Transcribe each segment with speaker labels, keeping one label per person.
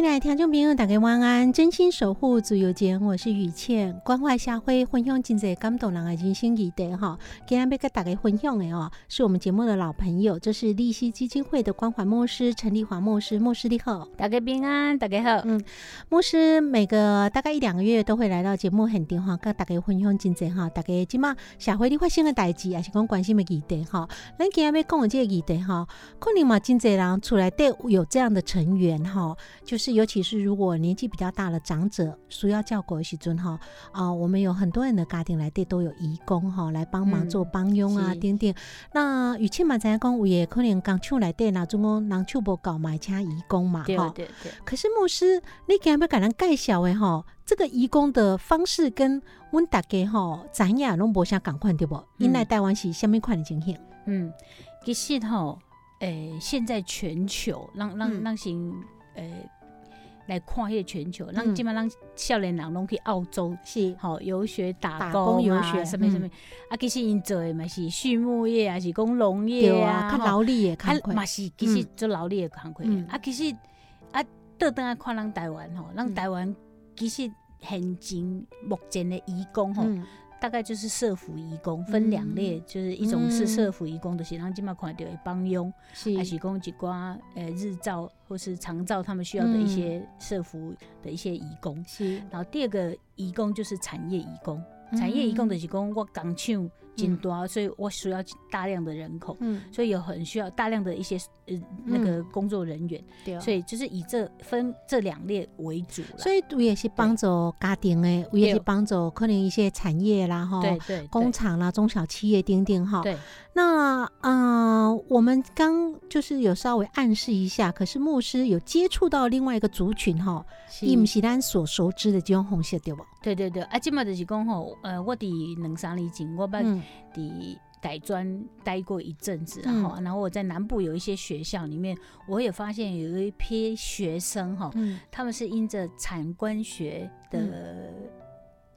Speaker 1: 亲爱的听众朋友，大家晚安！真心守护自由间，我是雨倩，关怀社会，分享真济感动人的人生议题哈。今天要跟大家分享的哦，是我们节目的老朋友，这是利息基金会的关怀牧师陈立华牧师，牧师你好，
Speaker 2: 大家平安，大家好。
Speaker 1: 嗯，牧师每个大概一两个月都会来到节目现场哈，跟大家分享真济哈，大家今嘛社会里发生的代志，也是讲关心的议题哈。咱今天要讲的这个议题哈，可能嘛真济人出来对有这样的成员哈，就是尤其是如果年纪比较大的长者需要照顾的时阵哈，啊，我们有很多人的家庭来对都有义工哈，来帮忙
Speaker 2: 嗯
Speaker 1: 做帮佣啊，
Speaker 2: 是
Speaker 1: 等等。那与其嘛知影讲有也可能工厂内底那总讲人手无够嘛，请义工嘛
Speaker 2: 对
Speaker 1: 哈。
Speaker 2: 对对，
Speaker 1: 可是牧师，你今日要给人介绍的吼，这个义工的方式跟阮大家吼咱也拢无啥共款对不？因来台湾是虾米款的情形？
Speaker 2: 嗯，其实吼，诶、现在全球让让
Speaker 1: 嗯
Speaker 2: 让行诶来看迄个全球，让
Speaker 1: 嗯。
Speaker 2: 基本上少年人拢去澳洲。
Speaker 1: 是。
Speaker 2: 吼，游学
Speaker 1: 打
Speaker 2: 打
Speaker 1: 工游学嗯
Speaker 2: 什么什么，啊，其实因做诶嘛是畜牧业啊，是讲农业
Speaker 1: 对啊，
Speaker 2: 啊，
Speaker 1: 较劳力诶
Speaker 2: 啊嘛是其实做劳力诶工课
Speaker 1: 嗯。
Speaker 2: 啊，其实啊，倒转来看咱台湾吼，咱
Speaker 1: 嗯。
Speaker 2: 台湾其实现今目前诶义工吼，
Speaker 1: 嗯
Speaker 2: 大概就是社服义工，分两类，就是一种是
Speaker 1: 嗯。
Speaker 2: 社服义工，的是咱今嘛看到的帮佣，
Speaker 1: 是。
Speaker 2: 还是讲一寡呃日照或是长照他们需要的一些社服的一些义工。
Speaker 1: 是。
Speaker 2: 然后第二个义工就是产业义工，产业义工的是讲我工厂真多，所以我需要大量的人口。
Speaker 1: 嗯
Speaker 2: 所以有很需要大量的一些呃那个工作人员，
Speaker 1: 对
Speaker 2: 所以就是以这分这两列为主了。
Speaker 1: 所以我也是帮助家庭的，我也是
Speaker 2: 对
Speaker 1: 帮助可能一些产业啦哈，
Speaker 2: 对对
Speaker 1: 工厂啦、中小企业等等哈。
Speaker 2: 对
Speaker 1: 那呃，我们刚就是有稍微暗示一下，可是牧师有接触到另外一个族群哈，
Speaker 2: 是
Speaker 1: 伊毋是咱所熟知的这种红色对不？
Speaker 2: 对对对，啊，即嘛就是讲吼，呃，我伫两三年前，我捌
Speaker 1: 嗯。
Speaker 2: 伫改专待过一阵子，
Speaker 1: 嗯。
Speaker 2: 然后，然后我在南部有一些学校里面，我也发现有一批学生哈，
Speaker 1: 嗯。
Speaker 2: 他们是因着产官学的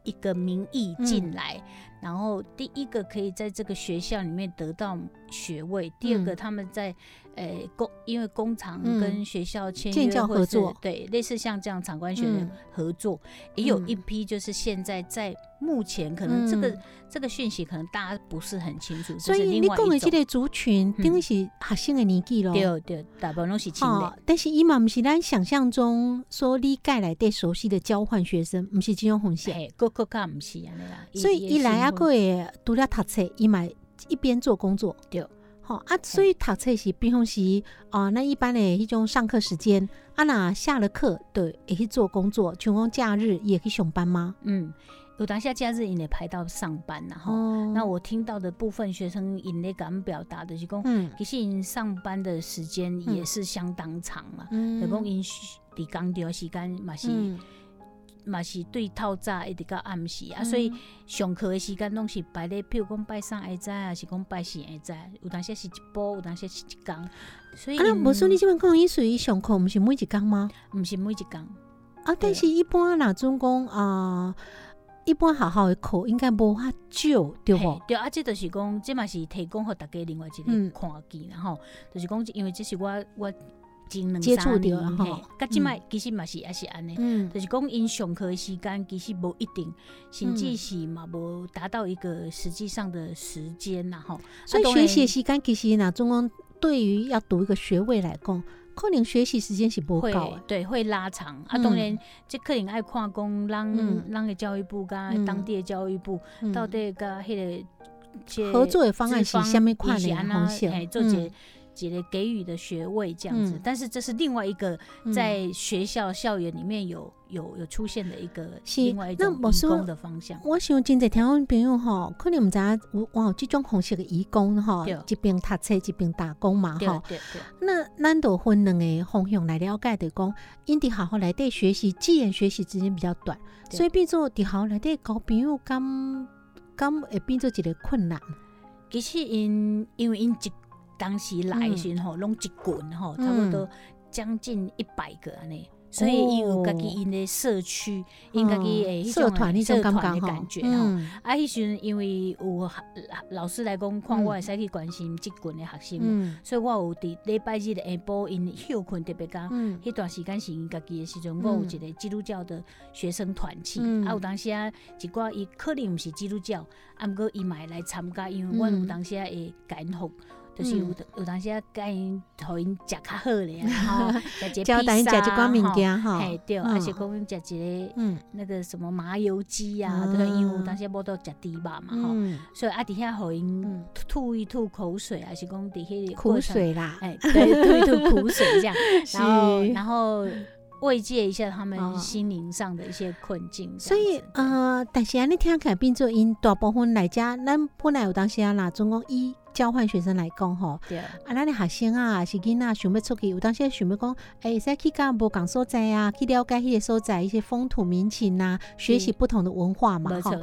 Speaker 2: 一个名义
Speaker 1: 嗯
Speaker 2: 进来，然后第一个可以在这个学校里面得到学位，第二个
Speaker 1: 嗯。
Speaker 2: 他们在呃工，因为工厂
Speaker 1: 嗯
Speaker 2: 跟学校签
Speaker 1: 建教合作
Speaker 2: 对，类似像这样场官学的
Speaker 1: 嗯
Speaker 2: 合作，也有
Speaker 1: 嗯
Speaker 2: 一批就是现在在目前可能这个、
Speaker 1: 嗯
Speaker 2: 这个讯息可能大家不是很清楚，
Speaker 1: 所以你讲的。这个族群，
Speaker 2: 嗯
Speaker 1: 等于是学生的年纪咯。
Speaker 2: 对对，大部分都是青年，，
Speaker 1: 但是伊嘛毋是咱想象中说你盖来对熟悉的交换学生，毋是金融红线。
Speaker 2: 嘿，个个较毋是安尼啦。
Speaker 1: 所以伊来啊，个会除了读册，伊嘛一边做工作。
Speaker 2: 对。
Speaker 1: 好、啊，所以读册是比方是啊、那一般的迄种上课时间，啊，那下了课对会去做工作，像讲假日也去上班吗？
Speaker 2: 嗯，有当下假日因会排到上班然后、
Speaker 1: 哦。
Speaker 2: 那我听到的部分学生因咧敢表达的是讲，
Speaker 1: 嗯。
Speaker 2: 其实因上班的时间也是相当长啊，
Speaker 1: 嗯。
Speaker 2: 就讲因需伫工作时间嘛是
Speaker 1: 嗯
Speaker 2: 嘛、是对透早一直到暗时啊，所以上课的时间拢是排咧，譬如讲拜三下早，啊是讲拜四下早，有当时是一波，有当时是一工，所以
Speaker 1: 啊，无说你即边讲伊属于上课，毋是每一工吗？
Speaker 2: 毋是每一工，
Speaker 1: 啊，但是一般若总讲啊，一般好好的课应该无法少，对不？
Speaker 2: 嘿对啊，这就是讲，这嘛是提供互大家另外一
Speaker 1: 嗯。
Speaker 2: 个看见然后，就是讲，因为这是我我
Speaker 1: 接触到的吼。
Speaker 2: 嘿，甲即摆其实嘛是也是安尼。
Speaker 1: 嗯。
Speaker 2: 就是讲，因上课的时间其实无一定，甚至是嘛无达到一个实际上的时间啦吼。
Speaker 1: 所以学习的时间其实哪中央对于要读一个学位来讲，可能学习时间是不
Speaker 2: 会
Speaker 1: 够的。
Speaker 2: 对会拉长。啊，
Speaker 1: 嗯。
Speaker 2: 当然这可能爱看讲，咱
Speaker 1: 嗯。
Speaker 2: 咱的教育部甲
Speaker 1: 嗯
Speaker 2: 当地的教育部
Speaker 1: 嗯。
Speaker 2: 到底甲迄个
Speaker 1: 合作的方案是
Speaker 2: 资
Speaker 1: 下面款的
Speaker 2: 啊
Speaker 1: 方向
Speaker 2: 嘿，做一个
Speaker 1: 嗯
Speaker 2: 一个给予的学位这样子
Speaker 1: 嗯，
Speaker 2: 但是这是另外一个
Speaker 1: 嗯
Speaker 2: 在学校校园里面有有有出现的一个
Speaker 1: 是
Speaker 2: 另外一种义
Speaker 1: 那我说
Speaker 2: 工的方向。
Speaker 1: 我想真侪听众朋友吼，可能毋知影有哇这种方式的义工吼，一边读册一边打工嘛吼。
Speaker 2: 对对，
Speaker 1: 那咱都分两个方向来了解，的讲因伫学校内底学习，既然学习时间比较短，所以变做伫学校内底交朋友，敢敢会变做一个困难。
Speaker 2: 其实因因为因一当时来的时候，拢一群吼，
Speaker 1: 嗯
Speaker 2: 差不多将近一百个安尼。所以伊有家己因的社区，因家己诶迄
Speaker 1: 哦社团迄种
Speaker 2: 社
Speaker 1: 感觉吼。
Speaker 2: 团的感觉吼。
Speaker 1: 嗯。
Speaker 2: 啊，迄时阵因为有老师来讲，看我会使去关心即群的学生，
Speaker 1: 嗯。
Speaker 2: 所以我有伫礼拜日的下晡因休困特别讲。
Speaker 1: 嗯。
Speaker 2: 迄段时间是因家己的时阵，
Speaker 1: 嗯
Speaker 2: 我有一个基督教的学生团体，
Speaker 1: 嗯。
Speaker 2: 啊有当时啊一寡伊可能毋是基督教，啊毋过伊嘛会来参加，因为阮
Speaker 1: 嗯。
Speaker 2: 有当时啊会甲因服。就是有
Speaker 1: 嗯。
Speaker 2: 有当时啊，甲因互因食较好咧，然后食一个
Speaker 1: 教等伊食一寡物件吼
Speaker 2: 嘿对，
Speaker 1: 嗯
Speaker 2: 啊是讲食一个
Speaker 1: 嗯。
Speaker 2: 那个什么麻油鸡啊，
Speaker 1: 啊
Speaker 2: 对，因为有当时无都食猪肉嘛吼，
Speaker 1: 嗯，
Speaker 2: 所以啊伫遐互因
Speaker 1: 嗯
Speaker 2: 吐一吐口水，还是讲伫迄个
Speaker 1: 苦
Speaker 2: 过程，
Speaker 1: 水啦，
Speaker 2: 哎，对，吐一吐苦水这样，然后然后慰藉一下他
Speaker 1: 哦。
Speaker 2: 们心灵上的一些困境，
Speaker 1: 所以呃，但是安尼听起来变做因大部分来遮，咱本来有当时啊啦，总共以交换学生来讲吼，
Speaker 2: 对。
Speaker 1: 啊，咱的学生啊，是囡仔想要出去，有当时想要讲，诶、会使去甲无共所在啊，去了解迄个所在一些风土民情呐、学习不同的文化嘛，吼。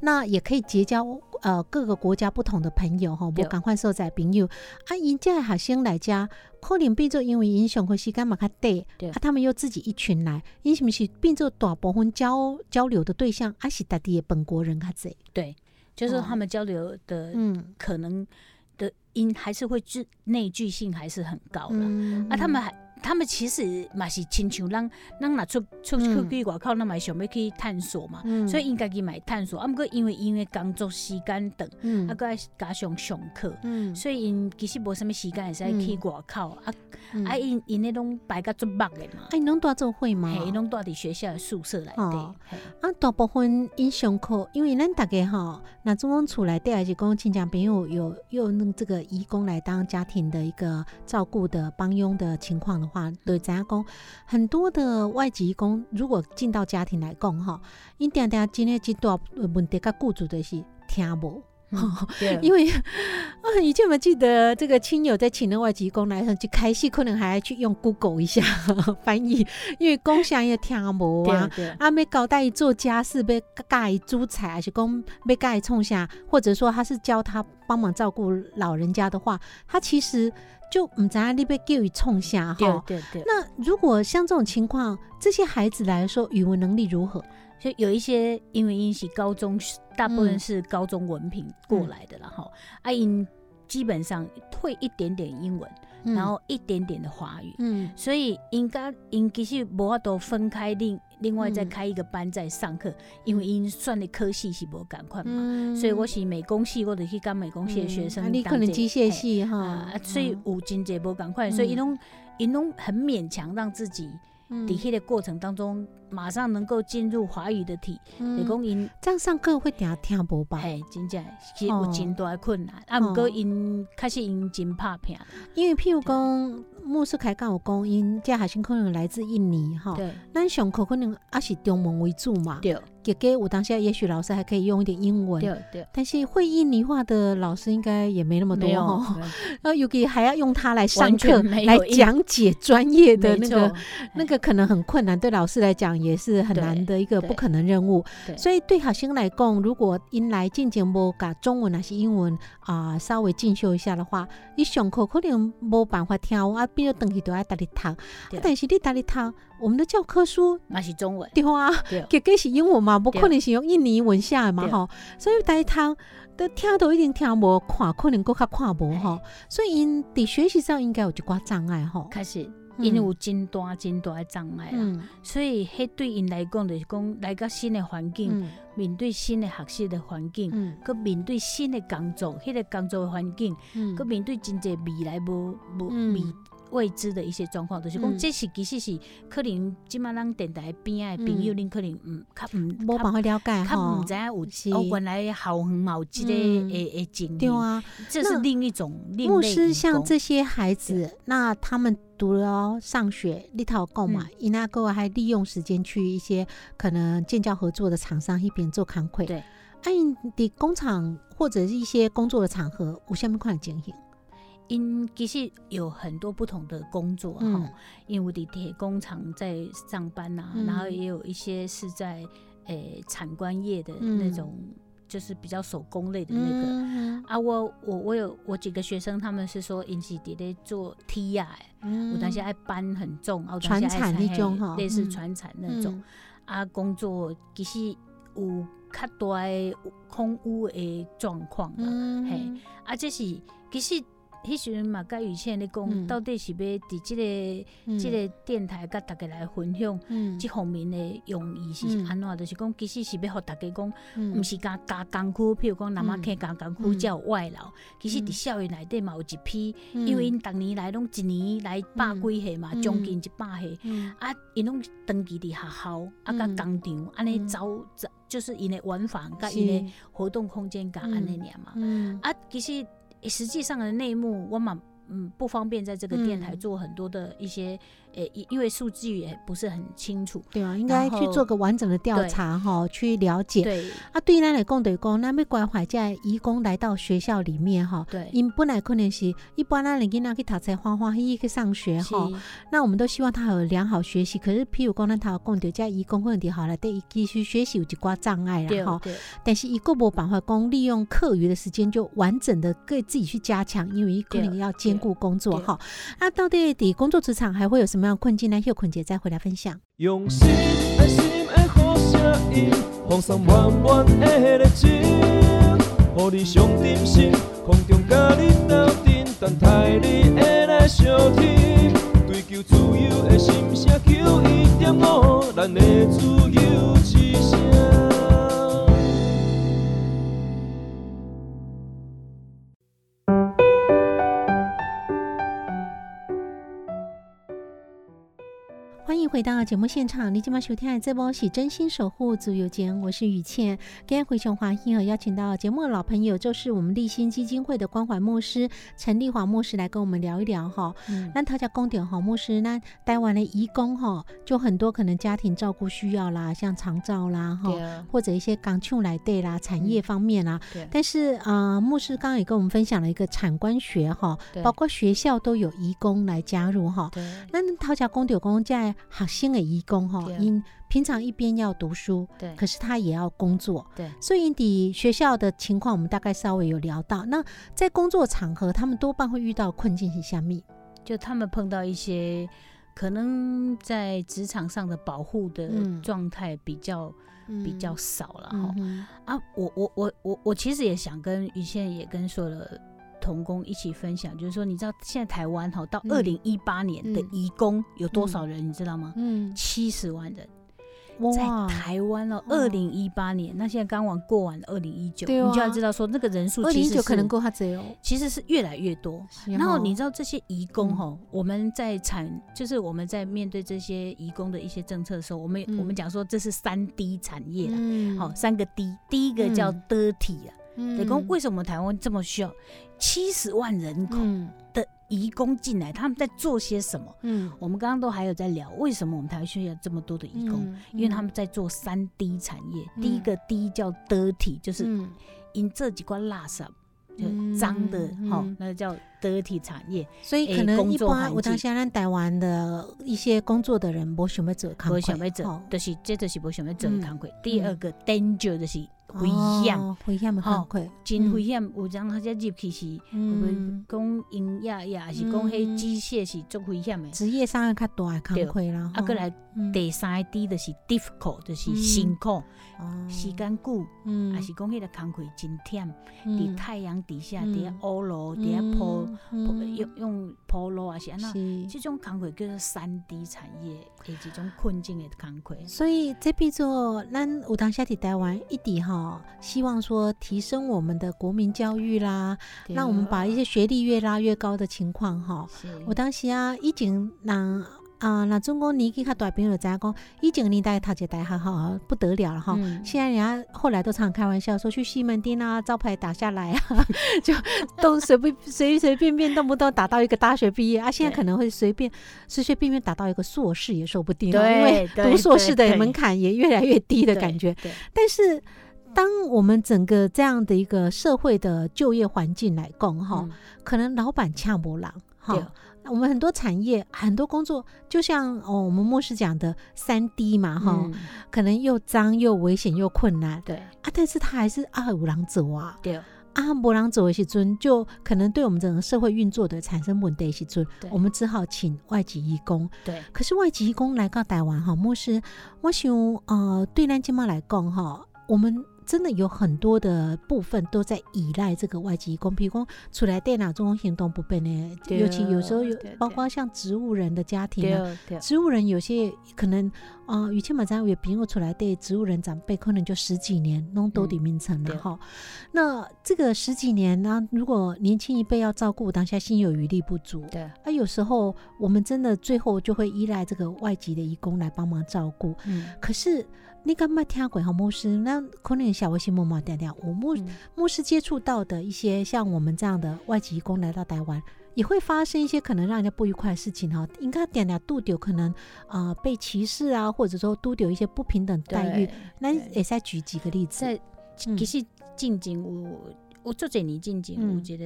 Speaker 1: 那也可以结交呃各个国家不同的朋友吼，
Speaker 2: 对
Speaker 1: 无共款所在朋友。啊，因遮的学生来遮，可能变做因为因上课时间嘛较短，
Speaker 2: 对
Speaker 1: 啊，他们又自己一群来，因是不是变做大部分交交流的对象，还是当地的本国人较济？
Speaker 2: 对，就是
Speaker 1: 哦
Speaker 2: 他们交流的
Speaker 1: 嗯
Speaker 2: 可能的因还是会聚内聚性还是很高的。
Speaker 1: 嗯
Speaker 2: 啊，他们还他们其实嘛是亲像咱咱若出出
Speaker 1: 嗯
Speaker 2: 去外口，咱嘛想要去探索嘛，
Speaker 1: 嗯
Speaker 2: 所以因家己嘛会探索。啊，毋过因为因为工作时间长，
Speaker 1: 嗯
Speaker 2: 啊，爱加上上课，
Speaker 1: 嗯
Speaker 2: 所以因其实无啥物时间会使去外口啊。
Speaker 1: 嗯
Speaker 2: 啊，因因迄拢排甲足密的嘛，
Speaker 1: 啊，因拢住做会吗？
Speaker 2: 嘿，因拢住伫学校的宿舍内
Speaker 1: 哦
Speaker 2: 底。嘿
Speaker 1: 啊，大部分因上课，因为咱逐个吼，那中央出来，第二是讲亲戚朋友有有弄这个义工来当家庭的一个照顾的帮佣的情况的话，对咱讲很多的外籍义工如果进到家庭来讲吼，因定定真诶一大问题甲雇主的是听无。
Speaker 2: 对，
Speaker 1: 因为啊，以前我们记得这个亲友在请那外籍工来的时候，就开戏可能还要去用 Google 一下 翻译，因为讲啥也听无啊。
Speaker 2: 对对
Speaker 1: 啊，没交代伊做家事，被教伊煮菜，还是讲被教伊创啥，或者说他是教他帮忙照顾老人家的话，他其实就唔知影你被叫伊创啥
Speaker 2: 对
Speaker 1: 哈。
Speaker 2: 对对，
Speaker 1: 那如果像这种情况，这些孩子来说，语文能力如何？
Speaker 2: 就有一些因为因是高中，大部分
Speaker 1: 嗯。
Speaker 2: 是高中文凭过来的啦哈，啊因基本上会一点点英文，然后一点点的华语。
Speaker 1: 嗯。
Speaker 2: 所以应该因其实无法度分开另另外再
Speaker 1: 嗯
Speaker 2: 开一个班在上课，因为因算的科系是无赶快嘛，
Speaker 1: 嗯。
Speaker 2: 所以我是美工系，我就去跟美工系的学生
Speaker 1: 你可能机械系哈。
Speaker 2: 啊，，所以
Speaker 1: 嗯。
Speaker 2: 有真济无赶快，所以伊拢伊拢很勉强让自己
Speaker 1: 嗯。
Speaker 2: 伫迄个过程当中马上能够进入华语的体，
Speaker 1: 嗯。
Speaker 2: 就讲因
Speaker 1: 这样上课会定听无吧？
Speaker 2: 哎真正是有真大的困难，啊，
Speaker 1: 哦。
Speaker 2: 毋过因确实因真拍拼，
Speaker 1: 因为譬如讲，牧师开讲有讲，因这学生可能来自印尼哈，
Speaker 2: 对。
Speaker 1: 咱上课可能也是中文为主嘛，
Speaker 2: 对
Speaker 1: 结果有当下也许老师还可以用一点英文，
Speaker 2: 对对，
Speaker 1: 但是会印尼话的老师应该也没那么多哈，后尤其还要用它来上课来讲解专业的那个那个可能很困难，对老师来讲也是很难的一个不可能任务。所以对学生来讲，如果因来进节目，把中文还是英文啊、稍微进修一下的话，你上课可能无办法听啊，比如等于都要搭里读。啊
Speaker 2: 对
Speaker 1: 但是你搭里读，我们的教科书
Speaker 2: 那是中文，
Speaker 1: 对啊，
Speaker 2: 对。
Speaker 1: 给给是英文嘛，嘛，
Speaker 2: 无
Speaker 1: 可能是用印尼文写的嘛吼，所以大家都听都一定听无看，可能更较看无吼，所以因伫学习上应该有一寡障碍吼。
Speaker 2: 开始
Speaker 1: 嗯。
Speaker 2: 因为有真大真大的障碍啦，
Speaker 1: 嗯。
Speaker 2: 所以迄对因来讲就是讲来到新的环境，
Speaker 1: 嗯。
Speaker 2: 面对新的学习的环境。
Speaker 1: 嗯。
Speaker 2: 佮面对新的工作，迄、个工作的环境，
Speaker 1: 嗯。
Speaker 2: 佮面对真侪未来无无
Speaker 1: 嗯。
Speaker 2: 未未知的一些状况，就是讲，
Speaker 1: 嗯
Speaker 2: 这是其实是可能即马咱电台边仔的朋友，恁、可能嗯较毋
Speaker 1: 无办法了解
Speaker 2: 较
Speaker 1: 吼
Speaker 2: 毋知，影有哦，原来校园嘛有即个
Speaker 1: 嗯。
Speaker 2: 诶诶经历。
Speaker 1: 对，啊。
Speaker 2: 这是另一种另
Speaker 1: 牧
Speaker 2: 类义
Speaker 1: 师像这些孩子，那他们读了上学，你头讲嘛，伊那个还利用时间去一些可能建教合作的厂商一边做康馈。
Speaker 2: 对，
Speaker 1: 啊，你工厂或者是一些工作的场合，有下面款情形？
Speaker 2: 因其实有很多不同的工作哈、
Speaker 1: 嗯。
Speaker 2: 因为的铁工厂在上班呐、
Speaker 1: 嗯。
Speaker 2: 然后也有一些是在诶产官业的
Speaker 1: 嗯
Speaker 2: 那种，就是比较手工类的那个。
Speaker 1: 嗯。
Speaker 2: 啊，我我我有我几个学生，他们是说因是伫咧做 T 啊，
Speaker 1: 嗯。
Speaker 2: 有当时爱搬很重，啊，有当
Speaker 1: 传
Speaker 2: 时爱嘿
Speaker 1: 产那种哈
Speaker 2: 类似
Speaker 1: 嗯。
Speaker 2: 传产那种、啊，工作其实有较大的空屋的状况啦。
Speaker 1: 嗯。
Speaker 2: 嘿。啊，这是其实迄时阵嘛，甲雨倩咧讲，
Speaker 1: 嗯。
Speaker 2: 到底是要伫即、个
Speaker 1: 嗯。
Speaker 2: 即、个电台甲大家来分享。
Speaker 1: 嗯。
Speaker 2: 即方面的用意是
Speaker 1: 嗯。
Speaker 2: 安怎？就是讲，其实是要互大家讲，
Speaker 1: 嗯。
Speaker 2: 毋是加加工区，譬如讲南马溪加工区才有外劳。其实伫校园内底嘛有一批，因为因逐年来拢一年来百几岁嘛，
Speaker 1: 嗯。
Speaker 2: 将近一百岁。
Speaker 1: 嗯。
Speaker 2: 啊，因拢长期伫学校，啊，甲
Speaker 1: 嗯
Speaker 2: 工厂安尼
Speaker 1: 嗯。
Speaker 2: 走走，就是因的玩法，甲因的活动空间，甲安尼尔嘛。
Speaker 1: 嗯。
Speaker 2: 啊，其实实际上的内幕，我蛮嗯不方便在这个电台
Speaker 1: 嗯。
Speaker 2: 做很多的一些，诶、因因为数据也不是很清楚。
Speaker 1: 对啊，应该去做个完整的调查哈，去了解。
Speaker 2: 对
Speaker 1: 啊，对咱来讲，就是讲，咱要关怀在义工来到学校里面哈，
Speaker 2: 对，
Speaker 1: 因本来可能是一般咱的囡仔去读册欢欢喜喜去上学哈，那我们都希望他有良好学习。可是，譬如讲，咱头讲到这义工可能伫好了，对继续学习有一寡障碍
Speaker 2: 对
Speaker 1: 啦哈。
Speaker 2: 对
Speaker 1: 但是，伊个无办法讲利用课余的时间就完整的给自己去加强，因为伊可能要兼顾工作哈。那到底伫工作职场还会有什么样的困境呢？休困姐再回来分享。
Speaker 3: 用心爱心的好声音，放送满满的热情，互你上点心，空中甲你斗阵，等待你的来相听。追求自由的心声，求一点五，咱的自由
Speaker 1: 回到节目现场，你今晚收听的这波是真心守护足友间，我是雨倩。今天回熊华欣和邀请到节目的老朋友，就是我们立新基金会的关怀牧师陈立华牧师来跟我们聊一聊哈。
Speaker 2: 嗯
Speaker 1: 那他家公点哈，牧师那待完了义工哈，就很多可能家庭照顾需要啦，像长照啦哈，
Speaker 2: 啊
Speaker 1: 或者一些港庆来对啦，产业方面啦。
Speaker 2: 对
Speaker 1: 但是呃，牧师刚刚也跟我们分享了一个产官学哈，
Speaker 2: 对
Speaker 1: 包括学校都有义工来加入哈。
Speaker 2: 对
Speaker 1: 那头家公点公在学生的义工哈因平常一边要读书，
Speaker 2: 对。
Speaker 1: 可是他也要工作，
Speaker 2: 对。
Speaker 1: 所以底学校的情况我们大概稍微有聊到。那在工作场合，他们多半会遇到困境是虾米？
Speaker 2: 就他们碰到一些可能在职场上的保护的
Speaker 1: 嗯。
Speaker 2: 状态比较、比较少了哈、
Speaker 1: 嗯
Speaker 2: 啊，我我我我我其实也想跟于倩也跟所有的同工一起分享，就是说，你知道现在台湾哈到
Speaker 1: 嗯。
Speaker 2: 二零一八年的
Speaker 1: 嗯
Speaker 2: 移工有多少人，你知道吗？
Speaker 1: 嗯，
Speaker 2: 七十万人，在，台湾哦，
Speaker 1: 哦。
Speaker 2: 二零一八年，那现在刚完过完二零一九，你就要知道说那个人数
Speaker 1: 二零一九可能够他只有，
Speaker 2: 其实是越来越多。然后你知道这些移工
Speaker 1: 嗯。
Speaker 2: 哈，我们在产就是我们在面对这些移工的一些政策的时候，我们
Speaker 1: 嗯。
Speaker 2: 我们讲说这是三 D 产业啦，
Speaker 1: 嗯。
Speaker 2: 好，三个 D，第一个叫
Speaker 1: 嗯。
Speaker 2: dirty 啊，
Speaker 1: 嗯
Speaker 2: 等于为什么台湾这么需要七十万人口
Speaker 1: 嗯。
Speaker 2: 的移工进来，他们在做些什么？
Speaker 1: 嗯。
Speaker 2: 我们刚刚都还有在聊，为什么我们台湾需要这么多的移工？
Speaker 1: 嗯
Speaker 2: 因为他们在做三 D 产业，
Speaker 1: 嗯。
Speaker 2: 第一个 D 叫 dirty，就是
Speaker 1: 嗯。
Speaker 2: 因这几块垃圾。就
Speaker 1: 嗯
Speaker 2: 脏的，哈、
Speaker 1: 嗯
Speaker 2: 那叫 dirty 产业，
Speaker 1: 所以可能一般我当
Speaker 2: 境
Speaker 1: 现在台湾的一些工作的人，我想要做工
Speaker 2: 无
Speaker 1: 作，
Speaker 2: 想要做
Speaker 1: 吼，
Speaker 2: 就是这就是无想要做。第二个 danger 就是危险，
Speaker 1: 哦危险的
Speaker 2: 吼，真危险。有人他只入去是，讲营业也，还是讲迄
Speaker 1: 嗯
Speaker 2: 机械是足危险的。
Speaker 1: 职业伤害较大的工课啦，
Speaker 2: 啊，
Speaker 1: 吼。
Speaker 2: 过来
Speaker 1: 嗯。
Speaker 2: 第三个 D 就是 difficult，就是
Speaker 1: 嗯
Speaker 2: 辛苦，
Speaker 1: 哦。
Speaker 2: 时间久，
Speaker 1: 嗯。
Speaker 2: 还是讲迄个工课真忝，
Speaker 1: 嗯。
Speaker 2: 伫太阳底下，
Speaker 1: 嗯。
Speaker 2: 伫咧乌路，伫咧铺
Speaker 1: 嗯。
Speaker 2: 铺用用铺路啊，是安那。
Speaker 1: 是
Speaker 2: 这种工课叫做三 D 产业的一种困境的工课。
Speaker 1: 所以这批做咱有当下伫台湾一直哈，希望说提升我们的国民教育啦，让我们把一些学历越拉越高的情况哈。
Speaker 2: 是
Speaker 1: 有当时啊，以前人啊，那中国年纪较大朋友就知影讲，以前年代读一个大学哈不得了了哈。
Speaker 2: 嗯
Speaker 1: 现在人家后来都常开玩笑说去西门町啊，招牌打下来啊，就都随便随随便便动不动打到一个大学毕业啊。现在可能会随便随随便便打到一个硕士也说不定因为读硕士的门槛也越来越低的感觉。
Speaker 2: 对
Speaker 1: 但是，当我们整个这样的一个社会的就业环境来讲哈，
Speaker 2: 嗯
Speaker 1: 可能老板抢不狼
Speaker 2: 对
Speaker 1: 哈。我们很多产业、很多工作，就像哦，我们牧师讲的三低嘛，哈、
Speaker 2: 嗯
Speaker 1: 可能又脏又危险又困难
Speaker 2: 对
Speaker 1: 啊，但是他还是啊有人走啊，
Speaker 2: 对
Speaker 1: 啊无人走的时尊，就可能对我们整个社会运作的产生问题的时阵
Speaker 2: 对，
Speaker 1: 我们只好请外籍义工。
Speaker 2: 对
Speaker 1: 可是外籍义工来到台湾哈，牧师，我想呃，对咱今嘛来讲哈，我们真的有很多的部分都在依赖这个外籍义工，比如说出来电脑中行动不便
Speaker 2: 呢，
Speaker 1: 尤其有时候有包括像植物人的家庭啊，植物人有些可能啊，以前嘛，咱有朋友出来对植物人长辈可能就十几年弄都底名称了
Speaker 2: 对。
Speaker 1: 哈。那这个十几年呢，如果年轻一辈要照顾，当下心有余力不足，
Speaker 2: 对，
Speaker 1: 啊，有时候我们真的最后就会依赖这个外籍的义工来帮忙照顾。
Speaker 2: 嗯。
Speaker 1: 可是你敢捌听过好牧师？那可能小微信默默点点，我牧
Speaker 2: 嗯
Speaker 1: 牧师接触到的一些像我们这样的外籍工来到台湾，也会发生一些可能让人家不愉快的事情哈。应该点点度丢可能啊、呃被歧视啊，或者说都丢一些不平等待遇。那
Speaker 2: 对
Speaker 1: 也再举几个例子。
Speaker 2: 在
Speaker 1: 嗯
Speaker 2: 其实进前有我做这年进前
Speaker 1: 嗯。
Speaker 2: 有一个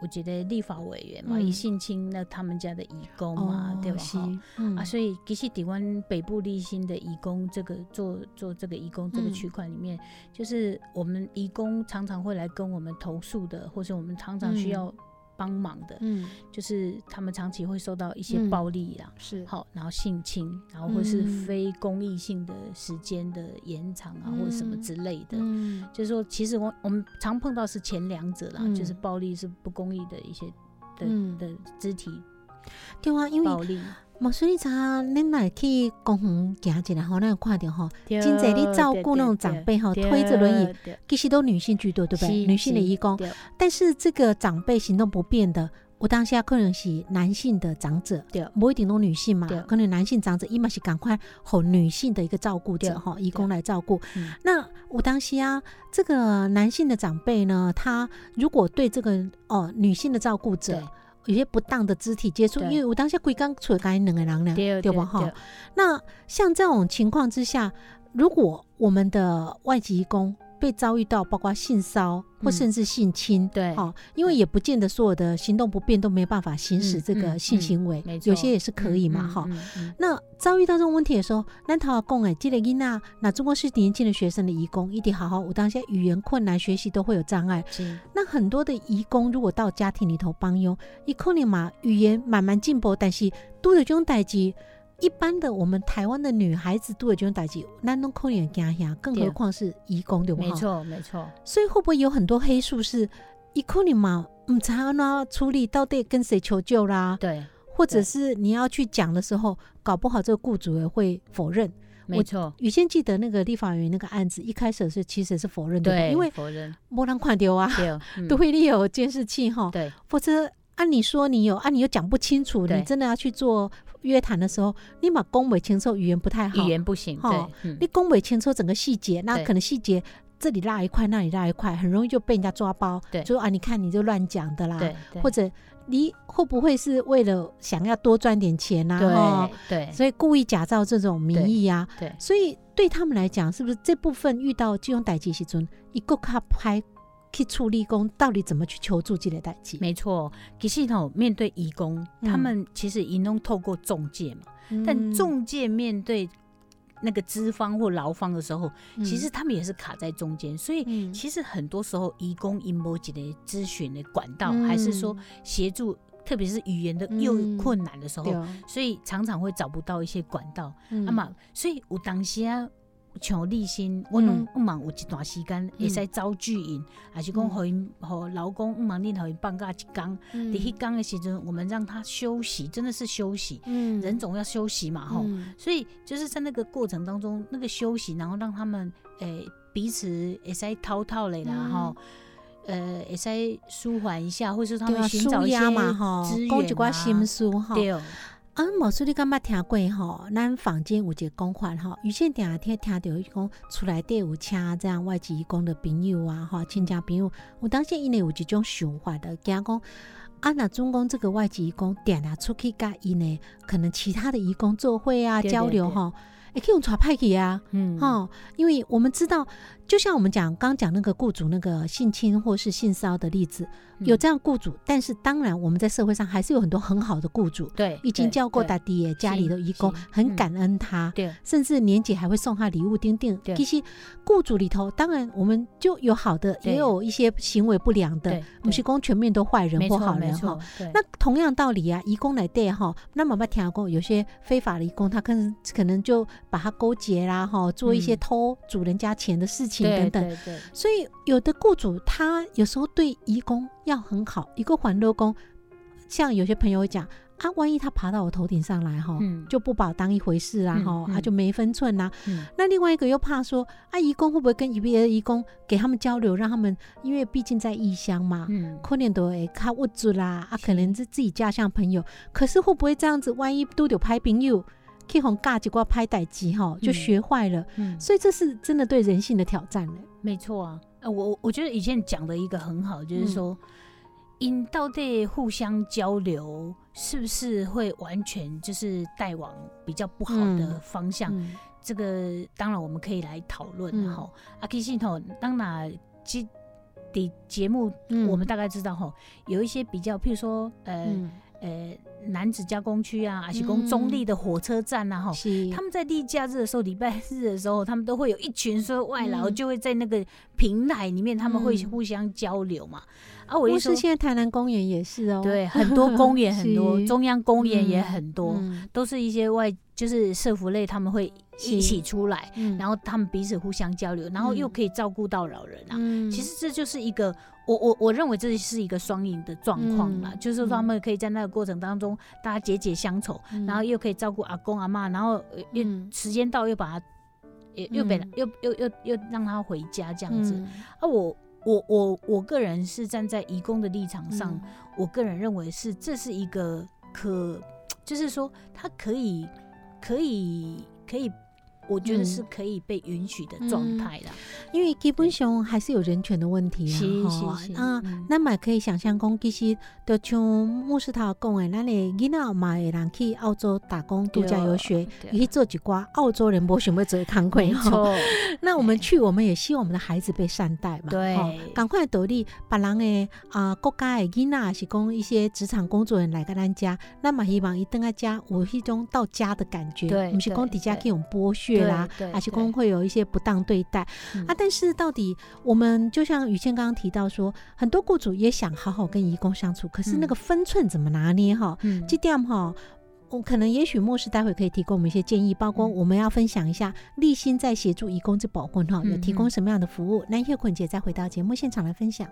Speaker 2: 有一个立法委员嘛，
Speaker 1: 嗯。
Speaker 2: 伊性侵了他们家的义工嘛，对吧？
Speaker 1: 是嗯。
Speaker 2: 啊，所以其实台湾北部立新的义工这个做做这个义工这个
Speaker 1: 嗯
Speaker 2: 区块里面，就是我们义工常常会来跟我们投诉的，或是我们常常需
Speaker 1: 嗯。
Speaker 2: 要帮忙的，
Speaker 1: 嗯。
Speaker 2: 就是他们长期会受到一些
Speaker 1: 嗯。
Speaker 2: 暴力啦。
Speaker 1: 是。
Speaker 2: 好，然后性侵，然后或是
Speaker 1: 嗯。
Speaker 2: 非公益性的时间的延长啊，或者什么
Speaker 1: 嗯
Speaker 2: 之类的。
Speaker 1: 嗯。
Speaker 2: 就是说，其实我我们常碰到是前两者啦，
Speaker 1: 嗯。
Speaker 2: 就是暴力是不公益的一些的、
Speaker 1: 嗯。
Speaker 2: 的肢体
Speaker 1: 对啊，因为莫所以查恁来去公园行一下吼，咱有看到吼，
Speaker 2: 真
Speaker 1: 真侪你照顾那种长辈吼，推着轮椅，其实都女性居多，对不对？女性的义工，但是这个长辈行动不便的，我当下可能是男性的长者，
Speaker 2: 对。
Speaker 1: 不一定都女性嘛
Speaker 2: 对，
Speaker 1: 可能男性长者伊嘛是赶快吼女性的一个照顾者
Speaker 2: 对
Speaker 1: 哈，义工来照顾。
Speaker 2: 嗯。
Speaker 1: 那我当时啊，这个男性的长辈呢，他如果对这个哦女性的照顾者
Speaker 2: 对。
Speaker 1: 有些不当的肢体接触，因为我当下鬼刚出来两个人呢，
Speaker 2: 对
Speaker 1: 对吧？哈，那像这种情况之下，如果我们的外籍工被遭遇到包括性骚或
Speaker 2: 嗯。
Speaker 1: 甚至性侵，
Speaker 2: 对。
Speaker 1: 好、因为也不见得所有的行动不便都没办法行使
Speaker 2: 嗯
Speaker 1: 这个性行为，有些也是可以嘛，
Speaker 2: 嗯
Speaker 1: 哈、那遭遇到这种问题的时候，咱头讲诶，这个囡仔，那中国是年轻的学生的义工，一定好好，我当下语言困难，学习都会有障碍。
Speaker 2: 是。
Speaker 1: 那很多的义工如果到家庭里头帮佣，一可能嘛语言慢慢进步，但是都有这种代志，一般的我们台湾的女孩子都有这种代志，咱都可能惊吓，更何况是义工对不
Speaker 2: 没？错没错，
Speaker 1: 所以会不会有很多黑数是伊可能嘛唔知道那处理，到底跟谁求救啦？
Speaker 2: 对，
Speaker 1: 或者是你要去讲的时候，搞不好这个雇主也会否认。
Speaker 2: 没错，
Speaker 1: 宇先记得那个立法委员那个案子，一开始是其实是否认的，
Speaker 2: 对，
Speaker 1: 因为
Speaker 2: 否认，
Speaker 1: 没人看丢啊，都会立有监视器哈，
Speaker 2: 对。
Speaker 1: 否则按你说你有，按你又讲不清楚，
Speaker 2: 对。
Speaker 1: 你真的要去做约谈的时候，你把恭维清楚，语言不太好，
Speaker 2: 语言不行，
Speaker 1: 好
Speaker 2: 对，嗯。
Speaker 1: 你恭维清楚整个细节，那可能细节这里拉一块，那里拉一块，很容易就被人家抓包，
Speaker 2: 对。
Speaker 1: 就说啊，你看你就乱讲的啦，
Speaker 2: 对，对。
Speaker 1: 或者你会不会是为了想要多赚点钱呐、啊？
Speaker 2: 对对。
Speaker 1: 所以故意假造这种名义啊，
Speaker 2: 对
Speaker 1: 所以对他们来讲，是不是这部分遇到金融代际时阵，一个卡拍去处理工，到底怎么去求助这类代际？
Speaker 2: 没错。其实吼，面对义工，
Speaker 1: 嗯。
Speaker 2: 他们其实也能透过中介嘛，但
Speaker 1: 嗯
Speaker 2: 中介面对那个资方或劳方的时候，
Speaker 1: 嗯。
Speaker 2: 其实他们也是卡在中间，所以
Speaker 1: 嗯。
Speaker 2: 其实很多时候，移工因波级的咨询的管道，
Speaker 1: 嗯。
Speaker 2: 还是说协助，特别是语言的又
Speaker 1: 嗯。
Speaker 2: 困难的时候，所以常常会找不到一些管道。
Speaker 1: 嗯。
Speaker 2: 啊嘛，所以我当时啊，像立新，我拢毋忙有一段时间会使招巨营，还是讲
Speaker 1: 嗯。
Speaker 2: 互因互老公毋忙恁互因放假一工，
Speaker 1: 嗯。
Speaker 2: 伫迄工的时阵，我们让他休息，真的是休息，
Speaker 1: 嗯。
Speaker 2: 人总要休息嘛，吼。
Speaker 1: 嗯。
Speaker 2: 所以就是在那个过程当中，那个休息，然后让他们诶、彼此会使滔滔嘞啦，
Speaker 1: 嗯。
Speaker 2: 吼、呃，会使舒缓一下，或是他们寻找一些
Speaker 1: 舒压嘛吼，
Speaker 2: 资源
Speaker 1: 讲一寡
Speaker 2: 啊
Speaker 1: 心事吼。
Speaker 2: 对，
Speaker 1: 啊，莫叔，你敢捌听过吼？咱坊间有一个讲法吼，以前定下听听到讲厝内底有请这样外籍义工的朋友啊，吼，亲戚朋友，有当时因为有一种想法的，惊讲啊，那总讲这个外籍义工点啊出去甲因呢，可能其他的义工做会啊交流吼，会去用带派去啊。
Speaker 2: 嗯，
Speaker 1: 吼，因为我们知道，就像我们讲刚讲那个雇主那个性侵或是性骚扰的例子，有
Speaker 2: 嗯。
Speaker 1: 这样雇主，但是当然我们在社会上还是有很多很好的雇主，
Speaker 2: 对，
Speaker 1: 已经
Speaker 2: 对
Speaker 1: 叫过
Speaker 2: 对
Speaker 1: 大弟耶家里的义工很感恩他，
Speaker 2: 对，
Speaker 1: 甚至年节还会送他礼物丁丁。
Speaker 2: 对。
Speaker 1: 其实雇主里头，当然我们就有好的，也有一些行为不良的
Speaker 2: 对，
Speaker 1: 不是讲全面都坏人或好人哈那同样道理啊，义工来对哈，那么把听过有些非法的义工，他可能可能就把他勾结啦哈，做一些
Speaker 2: 嗯。
Speaker 1: 偷主人家钱的事情
Speaker 2: 对
Speaker 1: 等等。
Speaker 2: 对对，
Speaker 1: 所以有的雇主他有时候对义工要很好，一个环乐工，像有些朋友讲啊，万一他爬到我头顶上来哈。
Speaker 2: 嗯，
Speaker 1: 就不把我当一回事啊，
Speaker 2: 嗯
Speaker 1: 哈、他
Speaker 2: 嗯
Speaker 1: 就没分寸啦、
Speaker 2: 嗯
Speaker 1: 那另外一个又怕说，啊，义工会不会跟别的义工给他们交流，让他们，因为毕竟在异乡嘛，
Speaker 2: 嗯，
Speaker 1: 可能都会看物质啦，啊，可能是自己家乡朋友，可是会不会这样子？万一都有拍朋友，去红尬几挂拍代机哈，就学坏了，
Speaker 2: 嗯，
Speaker 1: 所以这是真的对人性的挑战了。
Speaker 2: 没错啊，呃，我我觉得以前讲的一个很好，就是说，因到底互相交流是不是会完全就是带往比较不好的方向？
Speaker 1: 嗯
Speaker 2: 这个当然我们可以来讨论哈。啊，其实吼，当然节的节目
Speaker 1: 嗯
Speaker 2: 我们大概知道哈，有一些比较，譬如说呃
Speaker 1: 嗯，
Speaker 2: 呃男子加工区啊，还是讲
Speaker 1: 嗯。
Speaker 2: 中立的火车站啊哈。
Speaker 1: 是。
Speaker 2: 他们在例假日的时候，礼拜日的时候，他们都会有一群说外劳，
Speaker 1: 嗯。
Speaker 2: 就会在那个平台里面，他们会
Speaker 1: 嗯。
Speaker 2: 互相交流嘛。啊，我一说
Speaker 1: 或是，现在台南公园也是哦，
Speaker 2: 对，很多公园很多，中央公园也
Speaker 1: 嗯
Speaker 2: 很多，
Speaker 1: 嗯。
Speaker 2: 都是一些外，就是社服类，他们会一起出来，
Speaker 1: 嗯。
Speaker 2: 然后他们彼此互相交流，然后又
Speaker 1: 嗯。
Speaker 2: 可以照顾到老人啊。
Speaker 1: 嗯。
Speaker 2: 其实这就是一个，我我我认为这是一个双赢的状况啦，
Speaker 1: 嗯。
Speaker 2: 就是说他们可以在那个过程当中，大家解解乡愁，
Speaker 1: 嗯。
Speaker 2: 然后又可以照顾阿公阿妈，然后呃又
Speaker 1: 嗯。
Speaker 2: 时间到又把他，又又被
Speaker 1: 嗯。
Speaker 2: 又又又又让他回家这样子。
Speaker 1: 嗯。
Speaker 2: 啊，我我我我个人是站在义工的立场上，
Speaker 1: 嗯。
Speaker 2: 我个人认为是这是一个可，就是说他可以可以可以，我觉得
Speaker 1: 嗯。
Speaker 2: 是可以被允许的状态啦。
Speaker 1: 因为基本上还是有人权的问题
Speaker 2: 是
Speaker 1: 啦，吼
Speaker 2: 是是
Speaker 1: 啊。
Speaker 2: 嗯。
Speaker 1: 咱嘛可以想象讲，其实就像牧师头讲的，咱的囡仔嘛会人去澳洲打工度假游学，去做一寡澳洲人无想要做的工课
Speaker 2: 没
Speaker 1: 吼。
Speaker 2: 错，
Speaker 1: 那我们去，我们也希望我们的孩子被善待嘛，
Speaker 2: 对。
Speaker 1: 吼。赶快独立，把人的啊、国家的囡仔是讲一些职场工作人来到咱家，那么希望一等在家有一种到家的感觉，
Speaker 2: 对
Speaker 1: 不是讲
Speaker 2: 对
Speaker 1: 底下
Speaker 2: 给
Speaker 1: 我们剥削啦，
Speaker 2: 对对
Speaker 1: 还是
Speaker 2: 对
Speaker 1: 讲会有一些不当对待、
Speaker 2: 嗯
Speaker 1: 啊。但是到底我们就像雨倩刚刚提到说，很多雇主也想好好跟义工相处，可是那
Speaker 2: 嗯
Speaker 1: 个分寸怎么拿捏哈？
Speaker 2: 嗯
Speaker 1: 这点哈。我可能也许莫氏待会可以提供我们一些建议，包括
Speaker 2: 嗯
Speaker 1: 我们要分享一下立新在协助义工之保护哈，有
Speaker 2: 嗯
Speaker 1: 提供什么样的服务？那叶坤姐再回到节目现场来分享。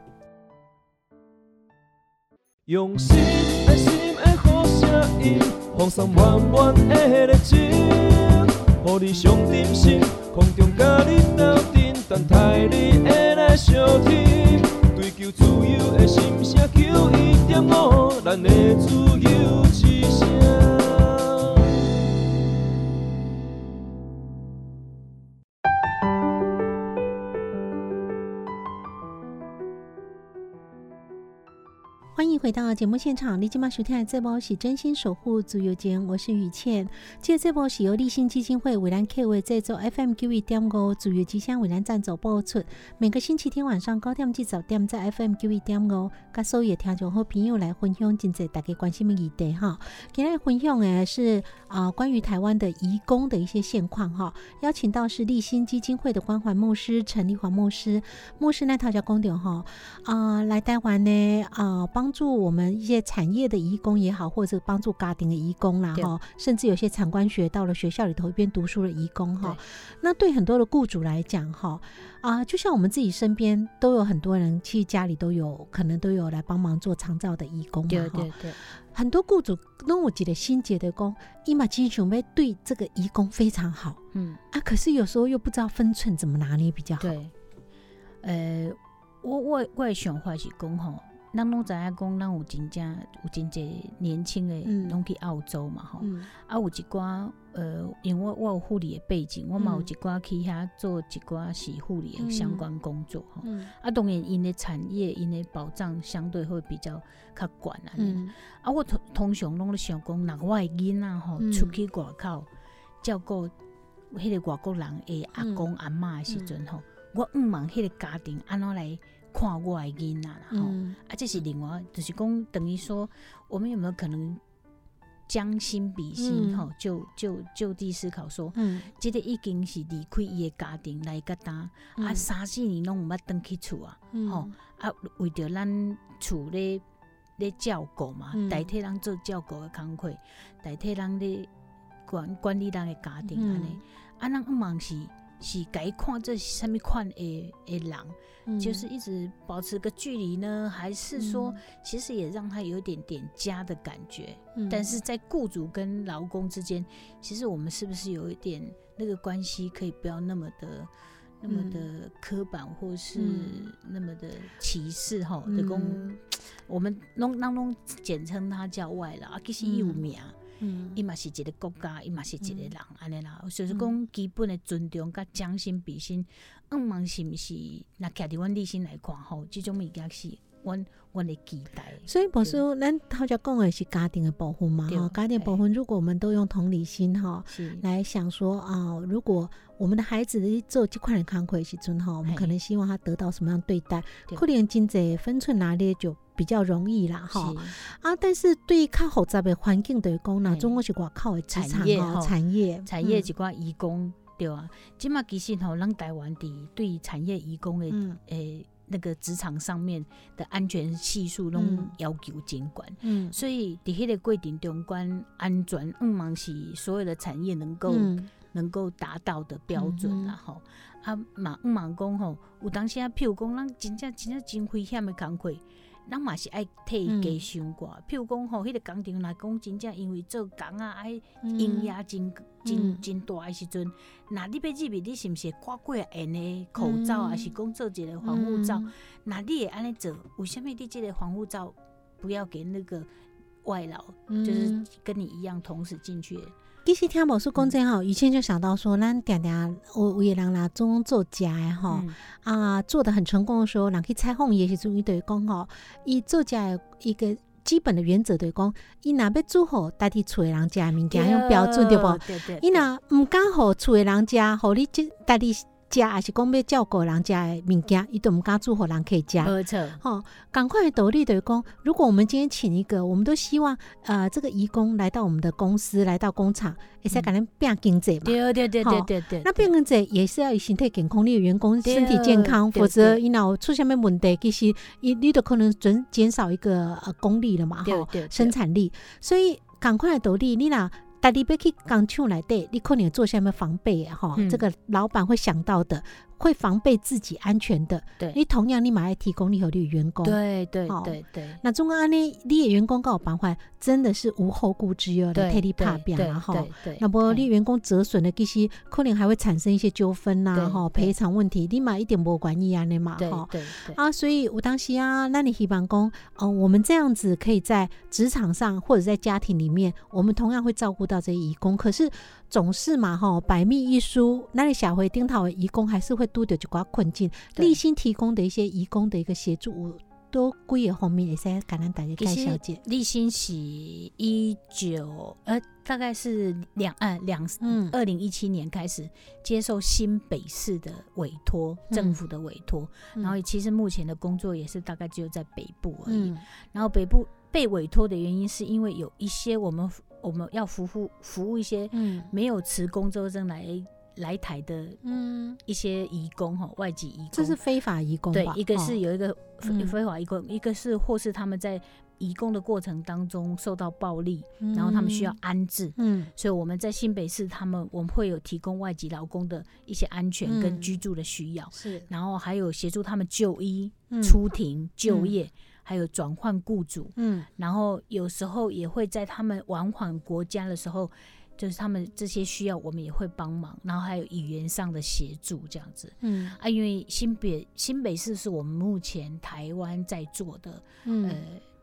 Speaker 3: 用心爱心的好声音，放送满满的热情，予你上点心，空中甲你斗阵，等待你会来相听。追求自由的心声，求一点五，咱的自由之声。
Speaker 1: 回到节目现场，你今晚收听的这波是真心守护自由间，我是雨倩。这这波是由立信基金会为咱 K 为制作 FM 九一点五自由之声为咱赞助播出。每个星期天晚上九点至十点，在 FM 九一点五，跟所有听众好朋友来分享真济大家关心的议题哈。今天分享的是啊、关于台湾的移工的一些现况哈。邀请到是立新基金会的关怀牧师陈立华牧师，牧师呢他叫公点哈啊、来台湾呢啊、帮助我们一些产业的移工也好，或者帮助家庭的移工啦
Speaker 2: 对。
Speaker 1: 哈，甚至有些产官学到了学校里头一边读书的移工哈。那对很多的雇主来讲哈啊、就像我们自己身边都有很多人，其实家里都有可能都有来帮忙做长照的义工嘛哈。
Speaker 2: 对对。对，
Speaker 1: 很多雇主那我觉得心结的工，伊嘛真想要对这个义工非常好
Speaker 2: 嗯，
Speaker 1: 啊，可是有时候又不知道分寸怎么拿捏比较好。
Speaker 2: 对，呃，我我我的想法是讲吼，咱拢知影讲，咱有真正有真侪年轻的
Speaker 1: 嗯。
Speaker 2: 拢去澳洲嘛吼，
Speaker 1: 嗯。
Speaker 2: 啊有一寡呃，因为我我有护理的背景，我嘛有
Speaker 1: 嗯。
Speaker 2: 一寡去遐做一寡是护理的相关工作吼。
Speaker 1: 嗯。
Speaker 2: 啊，当然，因的产业、因的保障相对会比较较悬啊。
Speaker 1: 嗯。
Speaker 2: 啊，我通通常拢咧想讲，若我的囡仔吼
Speaker 1: 嗯。
Speaker 2: 出去外口照顾迄个外国人的阿
Speaker 1: 嗯。
Speaker 2: 公阿嬷的时阵吼，我毋望迄个家庭安怎来看我的囡仔啦吼。
Speaker 1: 嗯
Speaker 2: 啊，这是另外，就是讲等于说，我们有没有可能将心比心
Speaker 1: 嗯。
Speaker 2: 吼、就就就地思考说，
Speaker 1: 嗯。
Speaker 2: 即、个已经是离开伊的家庭来甲搭，啊，三四年拢毋捌转去厝啊。
Speaker 1: 嗯。
Speaker 2: 吼。啊，为着咱厝咧咧照顾嘛，
Speaker 1: 嗯。
Speaker 2: 代替咱做照顾的工课，代替咱咧管管理咱的家庭安尼、
Speaker 1: 嗯
Speaker 2: 啊，咱毋望是是该看这是什么款的的人，
Speaker 1: 嗯。
Speaker 2: 就是一直保持个距离呢，还是说，其实也让他有一点点家的感觉？
Speaker 1: 嗯。
Speaker 2: 但是在雇主跟劳工之间，其实我们是不是有一点那个关系可以不要那么的？那么的刻板，或是
Speaker 1: 嗯。
Speaker 2: 那么的歧视哈，
Speaker 1: 嗯。
Speaker 2: 的工，我们弄当中简称他叫外劳，啊，其实伊有名，
Speaker 1: 嗯
Speaker 2: 伊嘛是一个国家，伊嘛是一个人，安尼啦，就是
Speaker 1: 嗯。
Speaker 2: 讲基本的尊重甲将心比心，毋望是毋是？若徛伫阮内心来看吼，即种物件是阮阮的期待。
Speaker 1: 所以，博士，咱头先讲的是家庭的部分嘛，
Speaker 2: 对
Speaker 1: 哈，家庭的部分，如果我们都用同理心哈，来想说啊，如果我们的孩子在做这块的康亏时阵哈，我们可能希望他得到什么样对待，可能经济分寸拿捏就比较容易啦哈。啊，但是对于较复杂的环境的讲呢，
Speaker 2: 嘿。
Speaker 1: 中国是外口的职
Speaker 2: 产业
Speaker 1: 产业嗯
Speaker 2: 产业一寡移工，对啊，即嘛其实吼，咱台湾伫对产业移工的
Speaker 1: 嗯。
Speaker 2: 诶、那个职场上面的安全系数
Speaker 1: 嗯
Speaker 2: 拢要求监管。
Speaker 1: 嗯
Speaker 2: 所以伫迄个规定中关安全，毋望是所有的产业能够、
Speaker 1: 嗯
Speaker 2: 能够达到的标准啦吼。啊嘛毋望讲吼，有当时啊，譬如讲咱真正真正真危险的工课，咱嘛是爱替伊加想挂。譬如讲吼，迄、个工厂来讲，真正因为做工啊，爱营业真真
Speaker 1: 嗯
Speaker 2: 真大诶时阵，那你要入去，你是毋是会挂过因诶口罩，
Speaker 1: 嗯
Speaker 2: 还是讲做一个防护罩？
Speaker 1: 嗯
Speaker 2: 那你会安尼做，为什么你即个防护罩不要给那个外劳，
Speaker 1: 嗯
Speaker 2: 就是跟你一样同时进去的？
Speaker 1: 其实听无说讲真吼，以前就想到说，咱定定有有的人啦，总做食的吼，
Speaker 2: 嗯。
Speaker 1: 啊，做的很成功的时候，人去采访伊的时阵，伊就会讲吼，伊做食的一个基本的原则就是讲，伊若要做好，代替厝的人食的物件，用标准对无？
Speaker 2: 对对，
Speaker 1: 伊若毋敢互厝的人食，互你即代替食，还是讲要照顾人食的物件，伊都毋敢煮互人客食。
Speaker 2: 没错，
Speaker 1: 吼，赶快的道理就是讲，如果我们今天请一个，我们都希望呃这个义工来到我们的公司，来到工厂，也是给咱变经济嘛。
Speaker 2: 对对对对对对，
Speaker 1: 那变经济也是要以身体健康，你的员工身体健康，否则
Speaker 2: 对
Speaker 1: 伊若有出现咩问题，其实你你都可能减减少一个呃功力了嘛，哈，
Speaker 2: 对对
Speaker 1: 生产力。所以赶快的道理，你若大你要去工厂内底，你可能做下面防备的哈，
Speaker 2: 嗯。
Speaker 1: 这个老板会想到的，会防备自己安全的。
Speaker 2: 对
Speaker 1: 你同样你马上提供你和你的员工。
Speaker 2: 对对对对
Speaker 1: 那中国安尼，你的员工告我办法，真的是无后顾之忧的
Speaker 2: 对，
Speaker 1: 替你拍
Speaker 2: 对对
Speaker 1: 扁了哈。
Speaker 2: 对对，
Speaker 1: 那么你员工折损的，其实可能还会产生一些纠纷呐，
Speaker 2: 对
Speaker 1: 哈，赔偿问题，你嘛一点不管意安的嘛，
Speaker 2: 对
Speaker 1: 哈。
Speaker 2: 对对
Speaker 1: 啊，所以我当时啊，那你希望讲，哦、我们这样子可以在职场上或者在家庭里面，我们同样会照顾到这些义工。可是总是嘛，哈，百密一疏，那你小回丁讨的义工还是会拄着一寡困境。立新提供的一些义工的一个协助，有都几个方面会使简单大家介绍者。
Speaker 2: 立新是一九呃，大概是两呃两
Speaker 1: 嗯
Speaker 2: 二零一七年开始接受新北市的委托，政府的委托，
Speaker 1: 嗯
Speaker 2: 然后其实目前的工作也是大概只有在北部而已。
Speaker 1: 嗯
Speaker 2: 然后北部被委托的原因是因为有一些我们我们要服务服务一些
Speaker 1: 嗯。
Speaker 2: 没有持工作证来来台的
Speaker 1: 嗯，
Speaker 2: 一些移工哈，外籍移工，
Speaker 1: 这是非法移工吧？，
Speaker 2: 对一个
Speaker 1: 哦。
Speaker 2: 是有一个非法移工，一个是或是他们在移工的过程当中受到暴力，然后他们需要安置。
Speaker 1: 嗯。
Speaker 2: 所以我们在新北市，他们我们会有提供外籍劳工的一些安全跟
Speaker 1: 嗯
Speaker 2: 居住的需要，
Speaker 1: 是。
Speaker 2: 然后还有协助他们就医、
Speaker 1: 嗯。
Speaker 2: 出庭、就业，还有转换雇主。
Speaker 1: 嗯
Speaker 2: 然后有时候也会在他们往返国家的时候，就是他们这些需要，我们也会帮忙。然后还有语言上的协助这样子
Speaker 1: 嗯
Speaker 2: 啊，因为新北新北市是我们目前台湾在做的，
Speaker 1: 嗯
Speaker 2: 呃，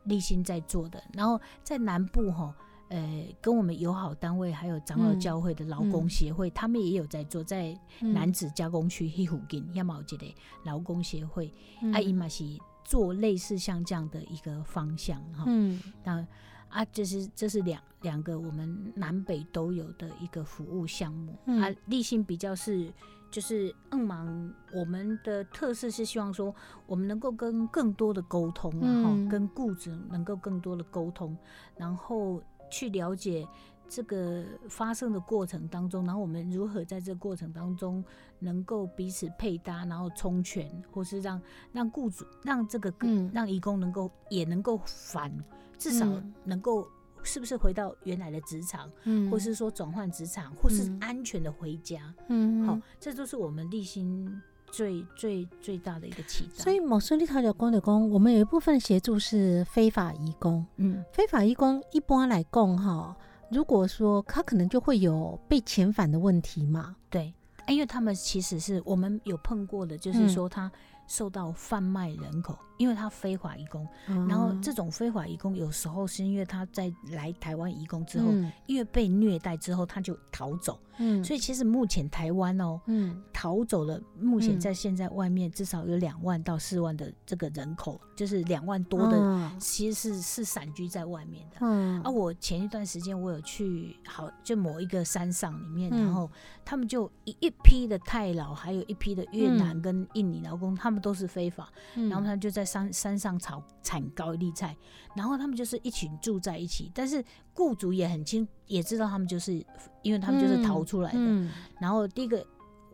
Speaker 2: 立新在做的。然后在南部哈。呃，跟我们友好单位还有长老
Speaker 1: 嗯
Speaker 2: 教会的劳工协会，他们也有在做，在
Speaker 1: 嗯
Speaker 2: 南子加工区迄附近，也嘛有一个劳工协会，啊，伊
Speaker 1: 嗯
Speaker 2: 嘛是做类似像这样的一个方向哈。
Speaker 1: 嗯
Speaker 2: 那啊，这是这是两两个我们南北都有的一个服务项目、
Speaker 1: 嗯
Speaker 2: 啊。立信比较是就是嗯忙，我们的特色是希望说，我们能够跟更多的沟通然后、
Speaker 1: 嗯
Speaker 2: 跟雇主能够更多的沟通，然后去了解。这个发生的过程当中，然后我们如何在这个过程当中能够彼此配搭，然后充权，或是让让雇主让这个
Speaker 1: 嗯
Speaker 2: 让义工能够也能够反至少
Speaker 1: 嗯
Speaker 2: 能够是不是回到原来的职场，
Speaker 1: 嗯
Speaker 2: 或是说转换职场，或是
Speaker 1: 嗯
Speaker 2: 安全的回家。
Speaker 1: 嗯
Speaker 2: 好、这都是我们立心最最最大的一个期待。
Speaker 1: 所以某说你头就讲的工，我们有一部分协助是非法移工。
Speaker 2: 嗯，
Speaker 1: 非法移工一般来讲哈，如果说他可能就会有被遣返的问题嘛。
Speaker 2: 对，啊因为他们其实是我们有碰过的，就是
Speaker 1: 嗯
Speaker 2: 说他受到贩卖人口，因为他非法移工，然后
Speaker 1: 嗯
Speaker 2: 这种非法移工有时候是因为他在来台湾移工之后，
Speaker 1: 嗯。
Speaker 2: 因为被虐待之后他就逃走，
Speaker 1: 嗯。
Speaker 2: 所以其实目前台湾哦。
Speaker 1: 嗯
Speaker 2: 逃走了，目前
Speaker 1: 嗯。
Speaker 2: 在现在外面至少有两万到四万的这个人口，就是两万多的，
Speaker 1: 嗯
Speaker 2: 其实是是散居在外面的。
Speaker 1: 嗯。
Speaker 2: 啊，我前一段时间我有去好就某一个山上里面，
Speaker 1: 嗯。
Speaker 2: 然后他们就一一批的泰老，还有一批的越南
Speaker 1: 嗯。
Speaker 2: 跟印尼劳工，他们都是非法，
Speaker 1: 嗯。
Speaker 2: 然后他们就在山山上炒产高丽菜，然后他们就是一群住在一起，但是雇主也很清也知道他们就是因为他们就是逃出来的，
Speaker 1: 嗯
Speaker 2: 然后第一个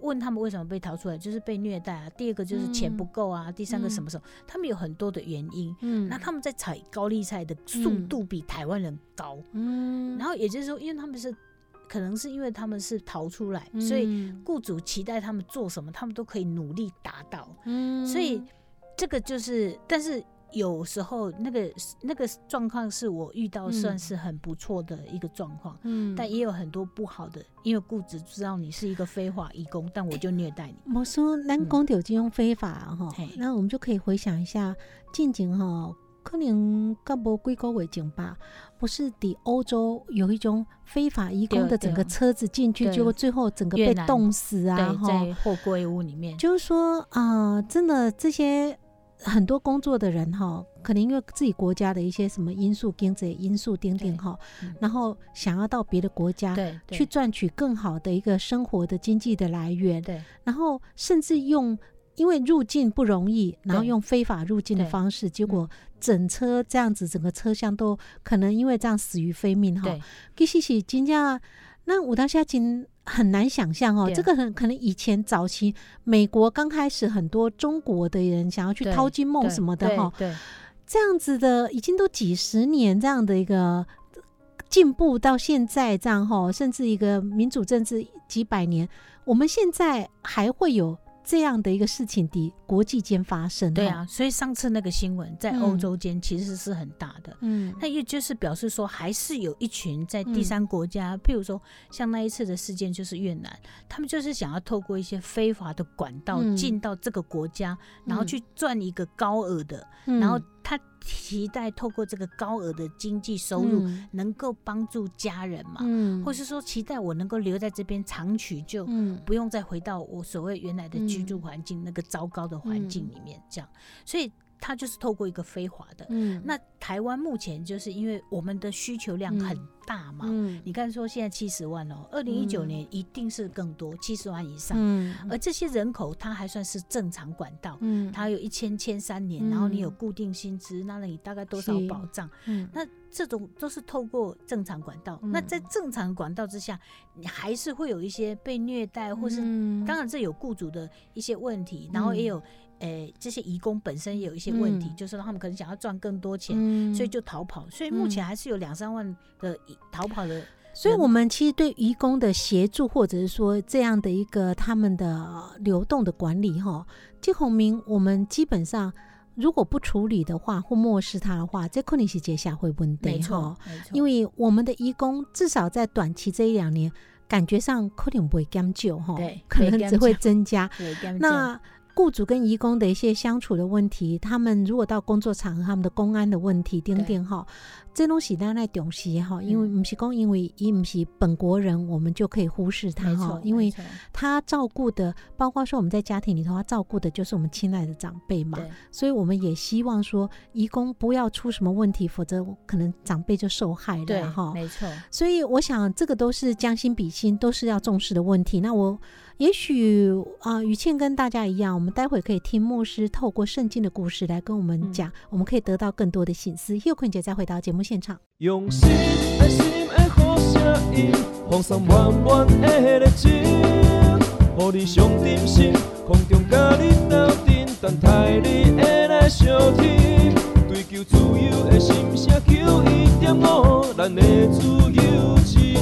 Speaker 2: 问他们为什么被逃出来，就是被虐待啊；第二个就是钱不够啊；第三个什么时候，他们有很多的原因。
Speaker 1: 嗯。
Speaker 2: 那他们在采高丽菜的速度比台湾人高，
Speaker 1: 嗯。
Speaker 2: 然后也就是说，因为他们是可能是因为他们是逃出来，所以
Speaker 1: 嗯。
Speaker 2: 雇主期待他们做什么，他们都可以努力达到。
Speaker 1: 嗯。
Speaker 2: 所以这个就是，但是有时候那个那个状况是我遇到
Speaker 1: 嗯。
Speaker 2: 算是很不错的一个状况。
Speaker 1: 嗯。
Speaker 2: 但也有很多不好的，因为雇主知道你是一个非法义工，但我就虐待你。
Speaker 1: 我说咱讲到这种非法哈
Speaker 2: 嗯，
Speaker 1: 那我们就可以回想一下，近景哈，可能刚无几个月前吧，不是抵欧洲有一种非法移工的整个车子进去，
Speaker 2: 对。
Speaker 1: 结果最后整个被冻死啊，
Speaker 2: 在货柜屋里面，
Speaker 1: 就是说啊、真的这些很多工作的人哈，可能因为自己国家的一些什么因素、经济因素等等哈
Speaker 2: 嗯，
Speaker 1: 然后想要到别的国家去赚取更好的一个生活的经济的来源，
Speaker 2: 对。
Speaker 1: 然后甚至用。因为入境不容易，然后用非法入境的方式，结果
Speaker 2: 嗯。
Speaker 1: 整车这样子，整个车厢都可能因为这样死于非命哈。
Speaker 2: 对。
Speaker 1: 其实是真正，那我当下真很难想象哦，这个很可能以前早期美国刚开始很多中国的人想要去
Speaker 2: 对
Speaker 1: 淘金梦什么的哈，
Speaker 2: 对，对。
Speaker 1: 这样子的已经都几十年这样的一个进步到现在这样哈，甚至一个民主政治几百年，我们现在还会有这样的一个事情的国际间发生，
Speaker 2: 对，啊，所以上次那个新闻在
Speaker 1: 嗯
Speaker 2: 欧洲间其实是很大的。
Speaker 1: 嗯。
Speaker 2: 那也就是表示说，还是有一群在第
Speaker 1: 嗯。
Speaker 2: 三国家，譬如说像那一次的事件，就是越南，他们就是想要透过一些非法的管道
Speaker 1: 嗯。
Speaker 2: 进到这个国家，然后
Speaker 1: 嗯。
Speaker 2: 去赚一个高额的，
Speaker 1: 嗯。
Speaker 2: 然后他期待透过这个高额的经济收入，
Speaker 1: 嗯。
Speaker 2: 能够帮助家人嘛，
Speaker 1: 嗯。
Speaker 2: 或是说期待我能够留在这边长取就。
Speaker 1: 嗯。
Speaker 2: 不用再回到我所谓原来的居住
Speaker 1: 嗯。
Speaker 2: 环境、那个糟糕的环境里面，这样，所以它就是透过一个非法的。
Speaker 1: 嗯。
Speaker 2: 那台湾目前就是因为我们的需求量很大嘛，
Speaker 1: 嗯。
Speaker 2: 你看说现在七十万哦，二零一九
Speaker 1: 嗯。
Speaker 2: 年一定是更多，七十万以上。
Speaker 1: 嗯。
Speaker 2: 而这些人口，它还算是正常管道，
Speaker 1: 嗯。
Speaker 2: 它有一千千三年，然后你有固定薪资，那你大概多少保障？
Speaker 1: 嗯。
Speaker 2: 那这种都是透过正常管道。那
Speaker 1: 嗯
Speaker 2: 在正常管道之下，你还是会有一些被虐待，或是
Speaker 1: 嗯。
Speaker 2: 当然这有雇主的一些问题，然后也有诶、这些移工本身也有一些问题，
Speaker 1: 嗯
Speaker 2: 就是他们可能想要赚更多钱，
Speaker 1: 嗯
Speaker 2: 所以就逃跑。所以目前还是有两三万的逃跑的。
Speaker 1: 所以，我们其实对移工的协助，或者是说这样的一个他们的流动的管理，哈，金鸿明，我们基本上如果不处理的话，或漠视他的话，这肯定是接下会问题，
Speaker 2: 没错
Speaker 1: 哈，
Speaker 2: 没错，
Speaker 1: 因为我们的移工至少在短期这一两年，感觉上可能不会减旧，哈，
Speaker 2: 对
Speaker 1: 可能只会增加。那雇主跟移工的一些相处的问题，他们如果到工作场合，他们的公安的问题，等等哈，这东西咱来重视哈，因为
Speaker 2: 嗯
Speaker 1: 不是讲因为伊不是本国人，我们就可以忽视他，，哈因为他照顾的，包括说我们在家庭里头，他照顾的就是我们亲爱的长辈嘛，所以我们也希望说，移工不要出什么问题，否则可能长辈就受害了哈。
Speaker 2: 没错，
Speaker 1: 所以我想，这个都是将心比心，都是要重视的问题。那我也许啊，雨倩跟大家一样，我们待会可以听牧师透过圣经的故事来跟我们
Speaker 2: 嗯
Speaker 1: 讲，我们可以得到更多的醒思。佑坤姐再回到节目现场。
Speaker 3: 用心爱心的好声音，放送满满的热情，予你上点心，空中甲你斗阵，等待你会来相听。追求自由的心声，求一点五，咱的自由之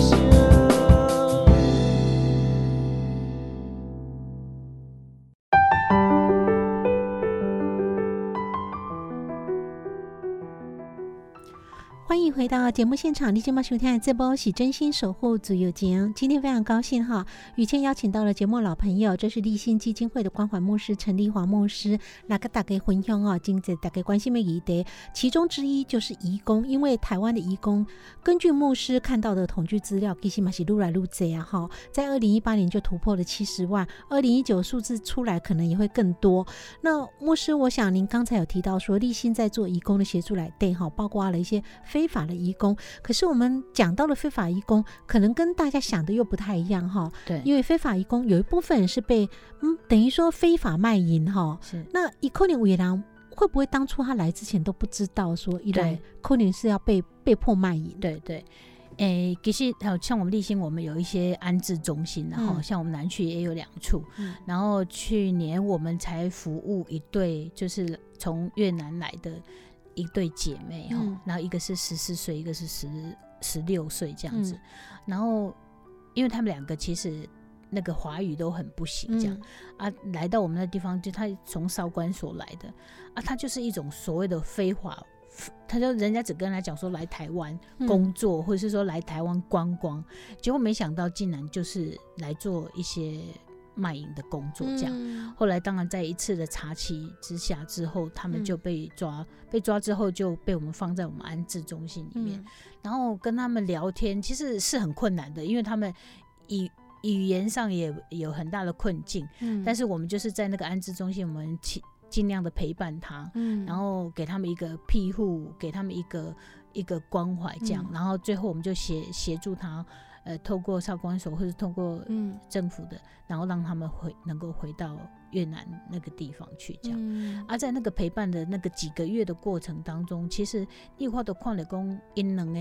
Speaker 1: 欢迎回到节目现场，你今晚收听的这波是真心守护自由节。今天非常高兴哈，雨倩邀请到了节目老朋友，这是立新基金会的关怀牧师陈立华牧师，那个大家分享哦，今日大家关心的议题，其中之一就是移工，因为台湾的移工，根据牧师看到的统计资料，其实嘛是愈来愈多啊哈，在二零一八年就突破了七十万，二零一九数字出来可能也会更多。那牧师，我想您刚才有提到说，立新在做移工的协助来对哈，包括了一些非法的移工。可是我们讲到了非法移工，可能跟大家想的又不太一样哈，
Speaker 2: 对，
Speaker 1: 因为非法移工有一部分人是被嗯，等于说非法卖淫哈。
Speaker 2: 是
Speaker 1: 那以扣年尾郎会不会当初他来之前都不知道说一来
Speaker 2: 对
Speaker 1: 扣年是要被被迫卖淫？
Speaker 2: 对对。诶、其实还有像我们立新，我们有一些安置中心，然后
Speaker 1: 嗯
Speaker 2: 像我们南区也有两处，
Speaker 1: 嗯
Speaker 2: 然后去年我们才服务一对，就是从越南来的一对姐妹哈、
Speaker 1: 嗯。
Speaker 2: 然后一个是十四岁，一个是十十六岁这样子，
Speaker 1: 嗯。
Speaker 2: 然后因为他们两个其实那个华语都很不行，这样、
Speaker 1: 嗯。
Speaker 2: 啊，来到我们的地方，就他从少管所来的。啊，他就是一种所谓的非法。他就人家只跟他讲说来台湾
Speaker 1: 嗯。
Speaker 2: 工作，或者是说来台湾观光，结果没想到竟然就是来做一些卖淫的工作这样。
Speaker 1: 嗯
Speaker 2: 后来当然在一次的查缉之下之后，他们就
Speaker 1: 嗯
Speaker 2: 被抓，被抓之后就被我们放在我们安置中心里面，
Speaker 1: 嗯。
Speaker 2: 然后跟他们聊天，其实是很困难的，因为他们语语言上也有很大的困境，
Speaker 1: 嗯。
Speaker 2: 但是我们就是在那个安置中心，我们尽尽量的陪伴他，
Speaker 1: 嗯。
Speaker 2: 然后给他们一个庇护，给他们一个一个关怀，这样，
Speaker 1: 嗯。
Speaker 2: 然后最后我们就协协助他，呃，透过少管所或者透过
Speaker 1: 嗯
Speaker 2: 政府的，然后让他们回能够回到越南那个地方去，这样。
Speaker 1: 嗯
Speaker 2: 啊，在那个陪伴的那个几个月的过程当中，其实你看到看了讲，因两个，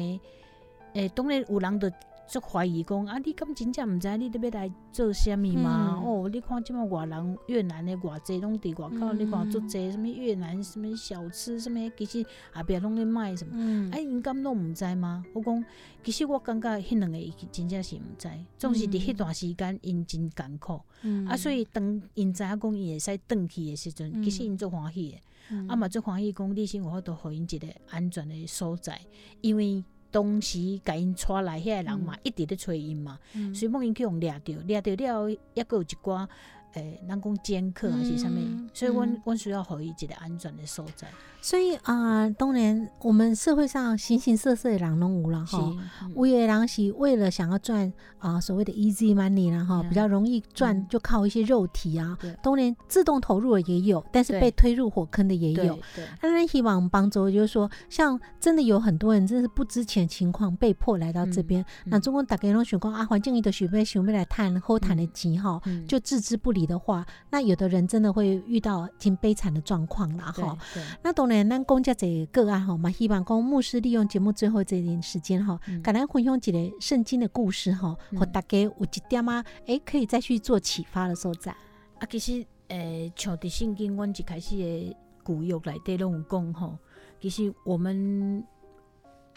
Speaker 2: 诶，当然有人就就怀疑讲，啊，你敢真正毋知你咧要来做啥物吗？
Speaker 1: 嗯
Speaker 2: 哦，你看即马外人越南的偌济拢伫外口，
Speaker 1: 嗯
Speaker 2: 你看足济什物越南什物小吃什物，其实后壁拢咧卖什么。
Speaker 1: 嗯
Speaker 2: 哎，因敢拢毋知吗？我讲，其实我感觉迄两个真正是毋知，总是伫迄段时间因真艰苦。
Speaker 1: 嗯
Speaker 2: 啊，所以当因知影讲伊会使转去的时阵，
Speaker 1: 嗯
Speaker 2: 其实因足欢喜的，
Speaker 1: 嗯
Speaker 2: 啊嘛足欢喜讲你先有法度互因一个安全的所在，因为当时甲因带来遐个人嘛，一直咧找因嘛，
Speaker 1: 嗯
Speaker 2: 所以莫因去互掠着，掠着了后，抑个有一寡诶，咱讲尖刻还是啥物
Speaker 1: 嗯，
Speaker 2: 所以阮
Speaker 1: 嗯
Speaker 2: 阮需要互伊一个安全的所在。
Speaker 1: 所以啊、当然我们社会上形形色色的人拢有啦
Speaker 2: 是
Speaker 1: 哈。，
Speaker 2: 嗯。
Speaker 1: 有的人是为了想要赚啊、所谓的 easy money 啦哈，
Speaker 2: 嗯
Speaker 1: 比较容易赚，
Speaker 2: 嗯。
Speaker 1: 就靠一些肉体啊。
Speaker 2: 对。
Speaker 1: 当然自动投入的也有，但是被推入火坑的也有。
Speaker 2: 对
Speaker 1: 当然希望帮助，就是说，像真的有很多人真是不知情情况被迫来到这边，那
Speaker 2: 嗯
Speaker 1: 中国大家拢选讲啊，环境里的想要想要来探后谈的钱哈，
Speaker 2: 嗯。
Speaker 1: 就置之不理的话，那有的人真的会遇到挺悲惨的状况啦
Speaker 2: 对
Speaker 1: 哈。那当然，咱讲这个个案吼，嘛希望讲牧师利用节目最后这点时间哈，
Speaker 2: 嗯。
Speaker 1: 跟咱分享一个圣经的故事哈，
Speaker 2: 嗯。
Speaker 1: 和大家有一点啊，诶，可以再去做启发的所在。
Speaker 2: 啊，其实诶，像伫圣经，阮一开始的古约内底拢有讲吼，其实我们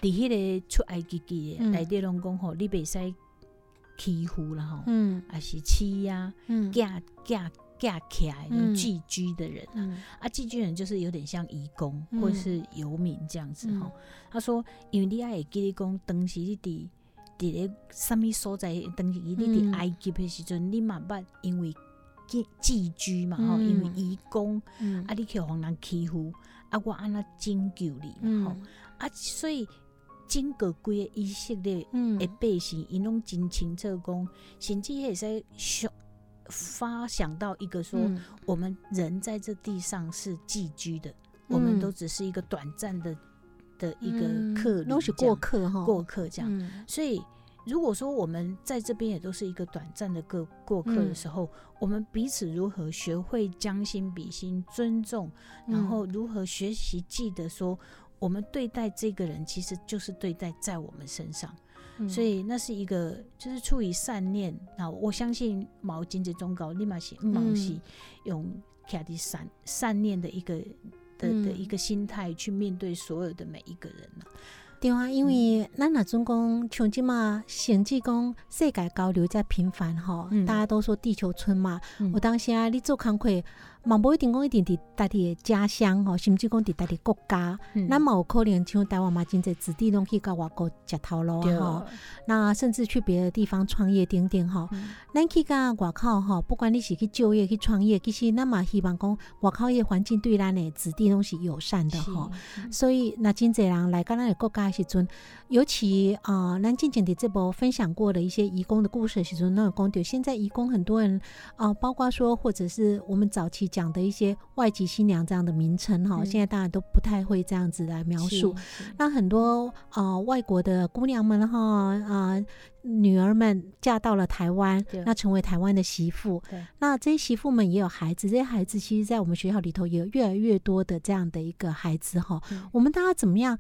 Speaker 2: 伫迄个出埃及记的
Speaker 1: 嗯。
Speaker 2: 内底拢讲吼，你袂使欺负啦吼，
Speaker 1: 嗯。
Speaker 2: 啊是欺压、
Speaker 1: 嗯。
Speaker 2: 架架架起来
Speaker 1: 嗯
Speaker 2: 寄居的人啊。寄居人就是有点像移工、
Speaker 1: 嗯。
Speaker 2: 或是游民这样子
Speaker 1: 嗯。
Speaker 2: 吼。他说，因为你爱会记得讲，当时你伫伫咧什物所在，当时你伫
Speaker 1: 嗯。
Speaker 2: 埃及的时阵，你嘛捌因为寄寄居嘛吼，因为
Speaker 1: 嗯
Speaker 2: 移工
Speaker 1: 嗯。
Speaker 2: 啊，你去互人欺负，啊，我安那拯救你嘛吼，
Speaker 1: 嗯。
Speaker 2: 啊，所以整个规个以色列
Speaker 1: 嗯。
Speaker 2: 的百姓，伊拢真清楚讲，甚至会使想发想到一个说。
Speaker 1: 嗯
Speaker 2: 我们人在这地上是寄居的，我们
Speaker 1: 嗯
Speaker 2: 都只是一个短暂的的一个
Speaker 1: 嗯
Speaker 2: 客旅，
Speaker 1: 都是过客哈，
Speaker 2: 过客这样。
Speaker 1: 嗯
Speaker 2: 所以，如果说我们在这边也都是一个短暂的过过客的时候，我们彼此如何学会将心比心、尊重，然后如何学习记得说，我们对待这个人其实就是对待在我们身上。
Speaker 1: 嗯。
Speaker 2: 所以那是一个就是出于善念啊，我相信毛巾这忠告立马是毛是
Speaker 1: 嗯。
Speaker 2: 用卡的善善念的一个的的
Speaker 1: 嗯。
Speaker 2: 一个心态去面对所有的每一个人啊。
Speaker 1: 对啊，因为咱若总讲像即嘛，甚至讲世界交流在频繁吼，
Speaker 2: 嗯。
Speaker 1: 大家都说地球村嘛，
Speaker 2: 嗯。
Speaker 1: 有当时啊，你做工课嘛无一定讲一定伫家己的家乡吼，甚至讲伫家己国家，
Speaker 2: 嗯。
Speaker 1: 咱嘛有可能像台湾嘛，真侪子弟拢去到外国食头路吼，那甚至去别的地方创业等等吼。
Speaker 2: 嗯。
Speaker 1: 咱去到外口吼，不管你是去就业去创业，其实咱嘛希望讲外口的环境对咱的子弟拢是友善的
Speaker 2: 是
Speaker 1: 吼。
Speaker 2: 嗯。
Speaker 1: 所以，那真侪人来到咱的国家的时阵，尤其啊、呃咱之前伫这部分享过的一些移工的故事的时阵，那有讲到现在移工很多人啊、包括说或者是我们早期讲的一些外籍新娘这样的名称哈，
Speaker 2: 嗯
Speaker 1: 现在大家都不太会这样子来描述。那很多呃外国的姑娘们哈啊、女儿们嫁到了台湾，那成为台湾的媳妇。那这些媳妇们也有孩子，这些孩子其实在我们学校里头也有越来越多的这样的一个孩子哈。
Speaker 2: 嗯
Speaker 1: 我们大家怎么样？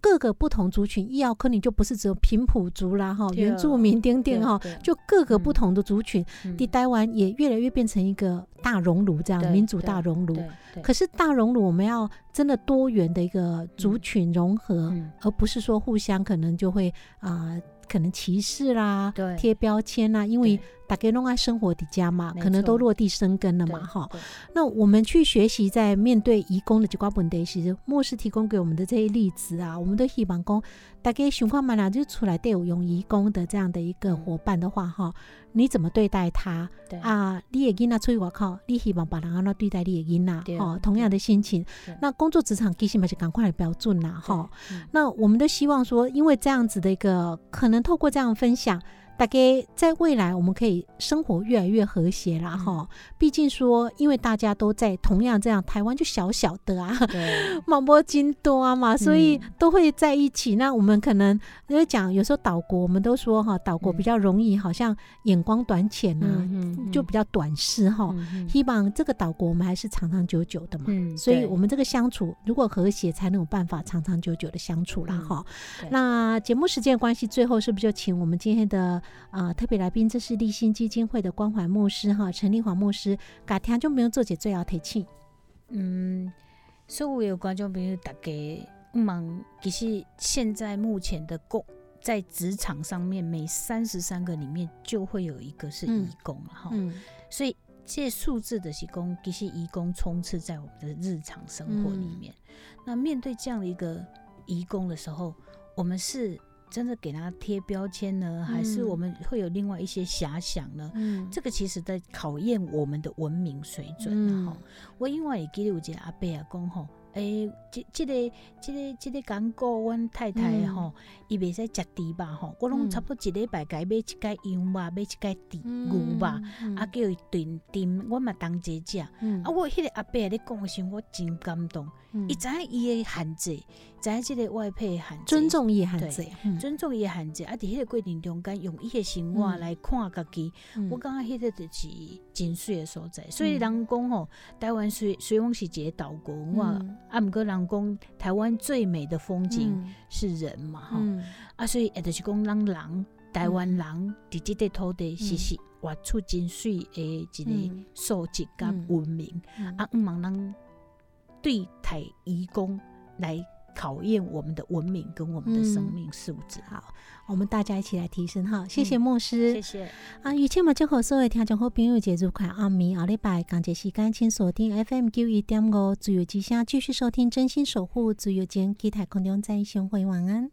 Speaker 1: 各个不同族群，医药科你就不是只有平埔族啦哈，原住民丁丁哈就各个不
Speaker 2: 嗯
Speaker 1: 同的族群，
Speaker 2: 嗯
Speaker 1: 地台湾也越来越变成一个大熔炉这样民主大熔炉。可是大熔炉我们要真的多元的一个族群融合，
Speaker 2: 嗯。
Speaker 1: 而不是说互相可能就会啊、呃可能歧视啦
Speaker 2: 对、
Speaker 1: 贴标签啦，因为大家弄爱生活的家嘛，可能都落地生根了嘛，
Speaker 2: 对
Speaker 1: 哈。那我们去学习，在面对移工的几挂本题时，牧师提供给我们的这些例子啊，我们都希望讲，大家情况嘛啦，就出来对有用移工的这样的一个伙伴的话，哈、你怎么对待他
Speaker 2: 对
Speaker 1: 啊？你的囡仔出去外口，你希望别人安怎对待你的囡
Speaker 2: 对
Speaker 1: 仔？哦，同样的心情。那工作职场其实嘛是赶快的标准啦，哈。那我们都希望说，因为这样子的一个，可能透过这样分享，大概在未来我们可以生活越来越和谐啦，
Speaker 2: 嗯。
Speaker 1: 哈、毕竟说，因为大家都在同样这样，台湾就小小的啊，
Speaker 2: 对。
Speaker 1: 马波金多啊嘛，所以
Speaker 2: 嗯。
Speaker 1: 都会在一起。那我们可能因为讲，有时候岛国，我们都说哈，岛国
Speaker 2: 嗯。
Speaker 1: 比较容易，好像眼光短浅啊，就比较短视哈。希望这个岛国我们还是长长久久的嘛。
Speaker 2: 嗯
Speaker 1: 所以，我们这个相处如果和谐，才能有办法长长久久的相处啦
Speaker 2: 嗯
Speaker 1: 哈。
Speaker 2: 对。
Speaker 1: 那节目时间的关系，最后是不是就请我们今天的啊、呃特别来宾，这是立新基金会的关怀牧师哈，陈立华牧师，改天就没有做姐最要提气。
Speaker 2: 嗯，所有观众朋友，大家忙，其实现在目前的工在职场上面，每三十三个里面就会有一个是
Speaker 1: 嗯
Speaker 2: 义工了哈、
Speaker 1: 嗯
Speaker 2: 所以这数字的是工，其实义工充斥在我们的日常生活里面。那面对这样的一个义工的时候，我们是真的给他贴标签呢，还是
Speaker 1: 嗯
Speaker 2: 我们会有另外一些遐想呢？
Speaker 1: 嗯，
Speaker 2: 这个其实在考验我们的文明水准
Speaker 1: 嗯。
Speaker 2: 啊！吼、我因为会记得有一个阿伯啊讲吼，诶、即即、个即、个即、个讲过阮太太
Speaker 1: 嗯。
Speaker 2: 吼，伊袂使食猪肉吼，我拢
Speaker 1: 嗯。
Speaker 2: 差不多一礼拜该买一盖羊肉，买一盖猪
Speaker 1: 嗯
Speaker 2: 牛肉，
Speaker 1: 嗯。
Speaker 2: 啊叫伊炖炖，我嘛当齐食。
Speaker 1: 嗯。
Speaker 2: 啊，我迄个阿伯咧讲的时候，我真感动。
Speaker 1: 嗯。
Speaker 2: 伊知影伊的限制，知影即个外配的限制，
Speaker 1: 尊重也很
Speaker 2: 对，尊重伊的限制，啊，伫迄个过程中间，用伊的生活
Speaker 1: 嗯。
Speaker 2: 来看家己。
Speaker 1: 嗯。
Speaker 2: 我感觉迄个就是真水的所在。所以人讲吼，台湾虽虽然是一个岛国文化，
Speaker 1: 嗯。
Speaker 2: 啊，毋过人讲台湾最美的风景
Speaker 1: 嗯。
Speaker 2: 是人嘛，吼、
Speaker 1: 嗯。
Speaker 2: 啊，所以也就是讲，咱人台湾人伫即块土地，是是活出真水的一个
Speaker 1: 嗯。
Speaker 2: 素质甲
Speaker 1: 嗯。
Speaker 2: 文明。
Speaker 1: 嗯。
Speaker 2: 啊，毋茫咱对台移工来考验我们的文明跟我们的生命素质。
Speaker 1: 好，我们大家一起来提升哈，谢谢
Speaker 2: 嗯
Speaker 1: 牧师，
Speaker 2: 谢谢。
Speaker 1: 啊，于千嘛，祝福所有听众好朋友节日快暗暝，后礼拜赶集时间，请锁定 FM 九一点五自由之声，继续收听真心守护自由间，期待空中再相会，晚安。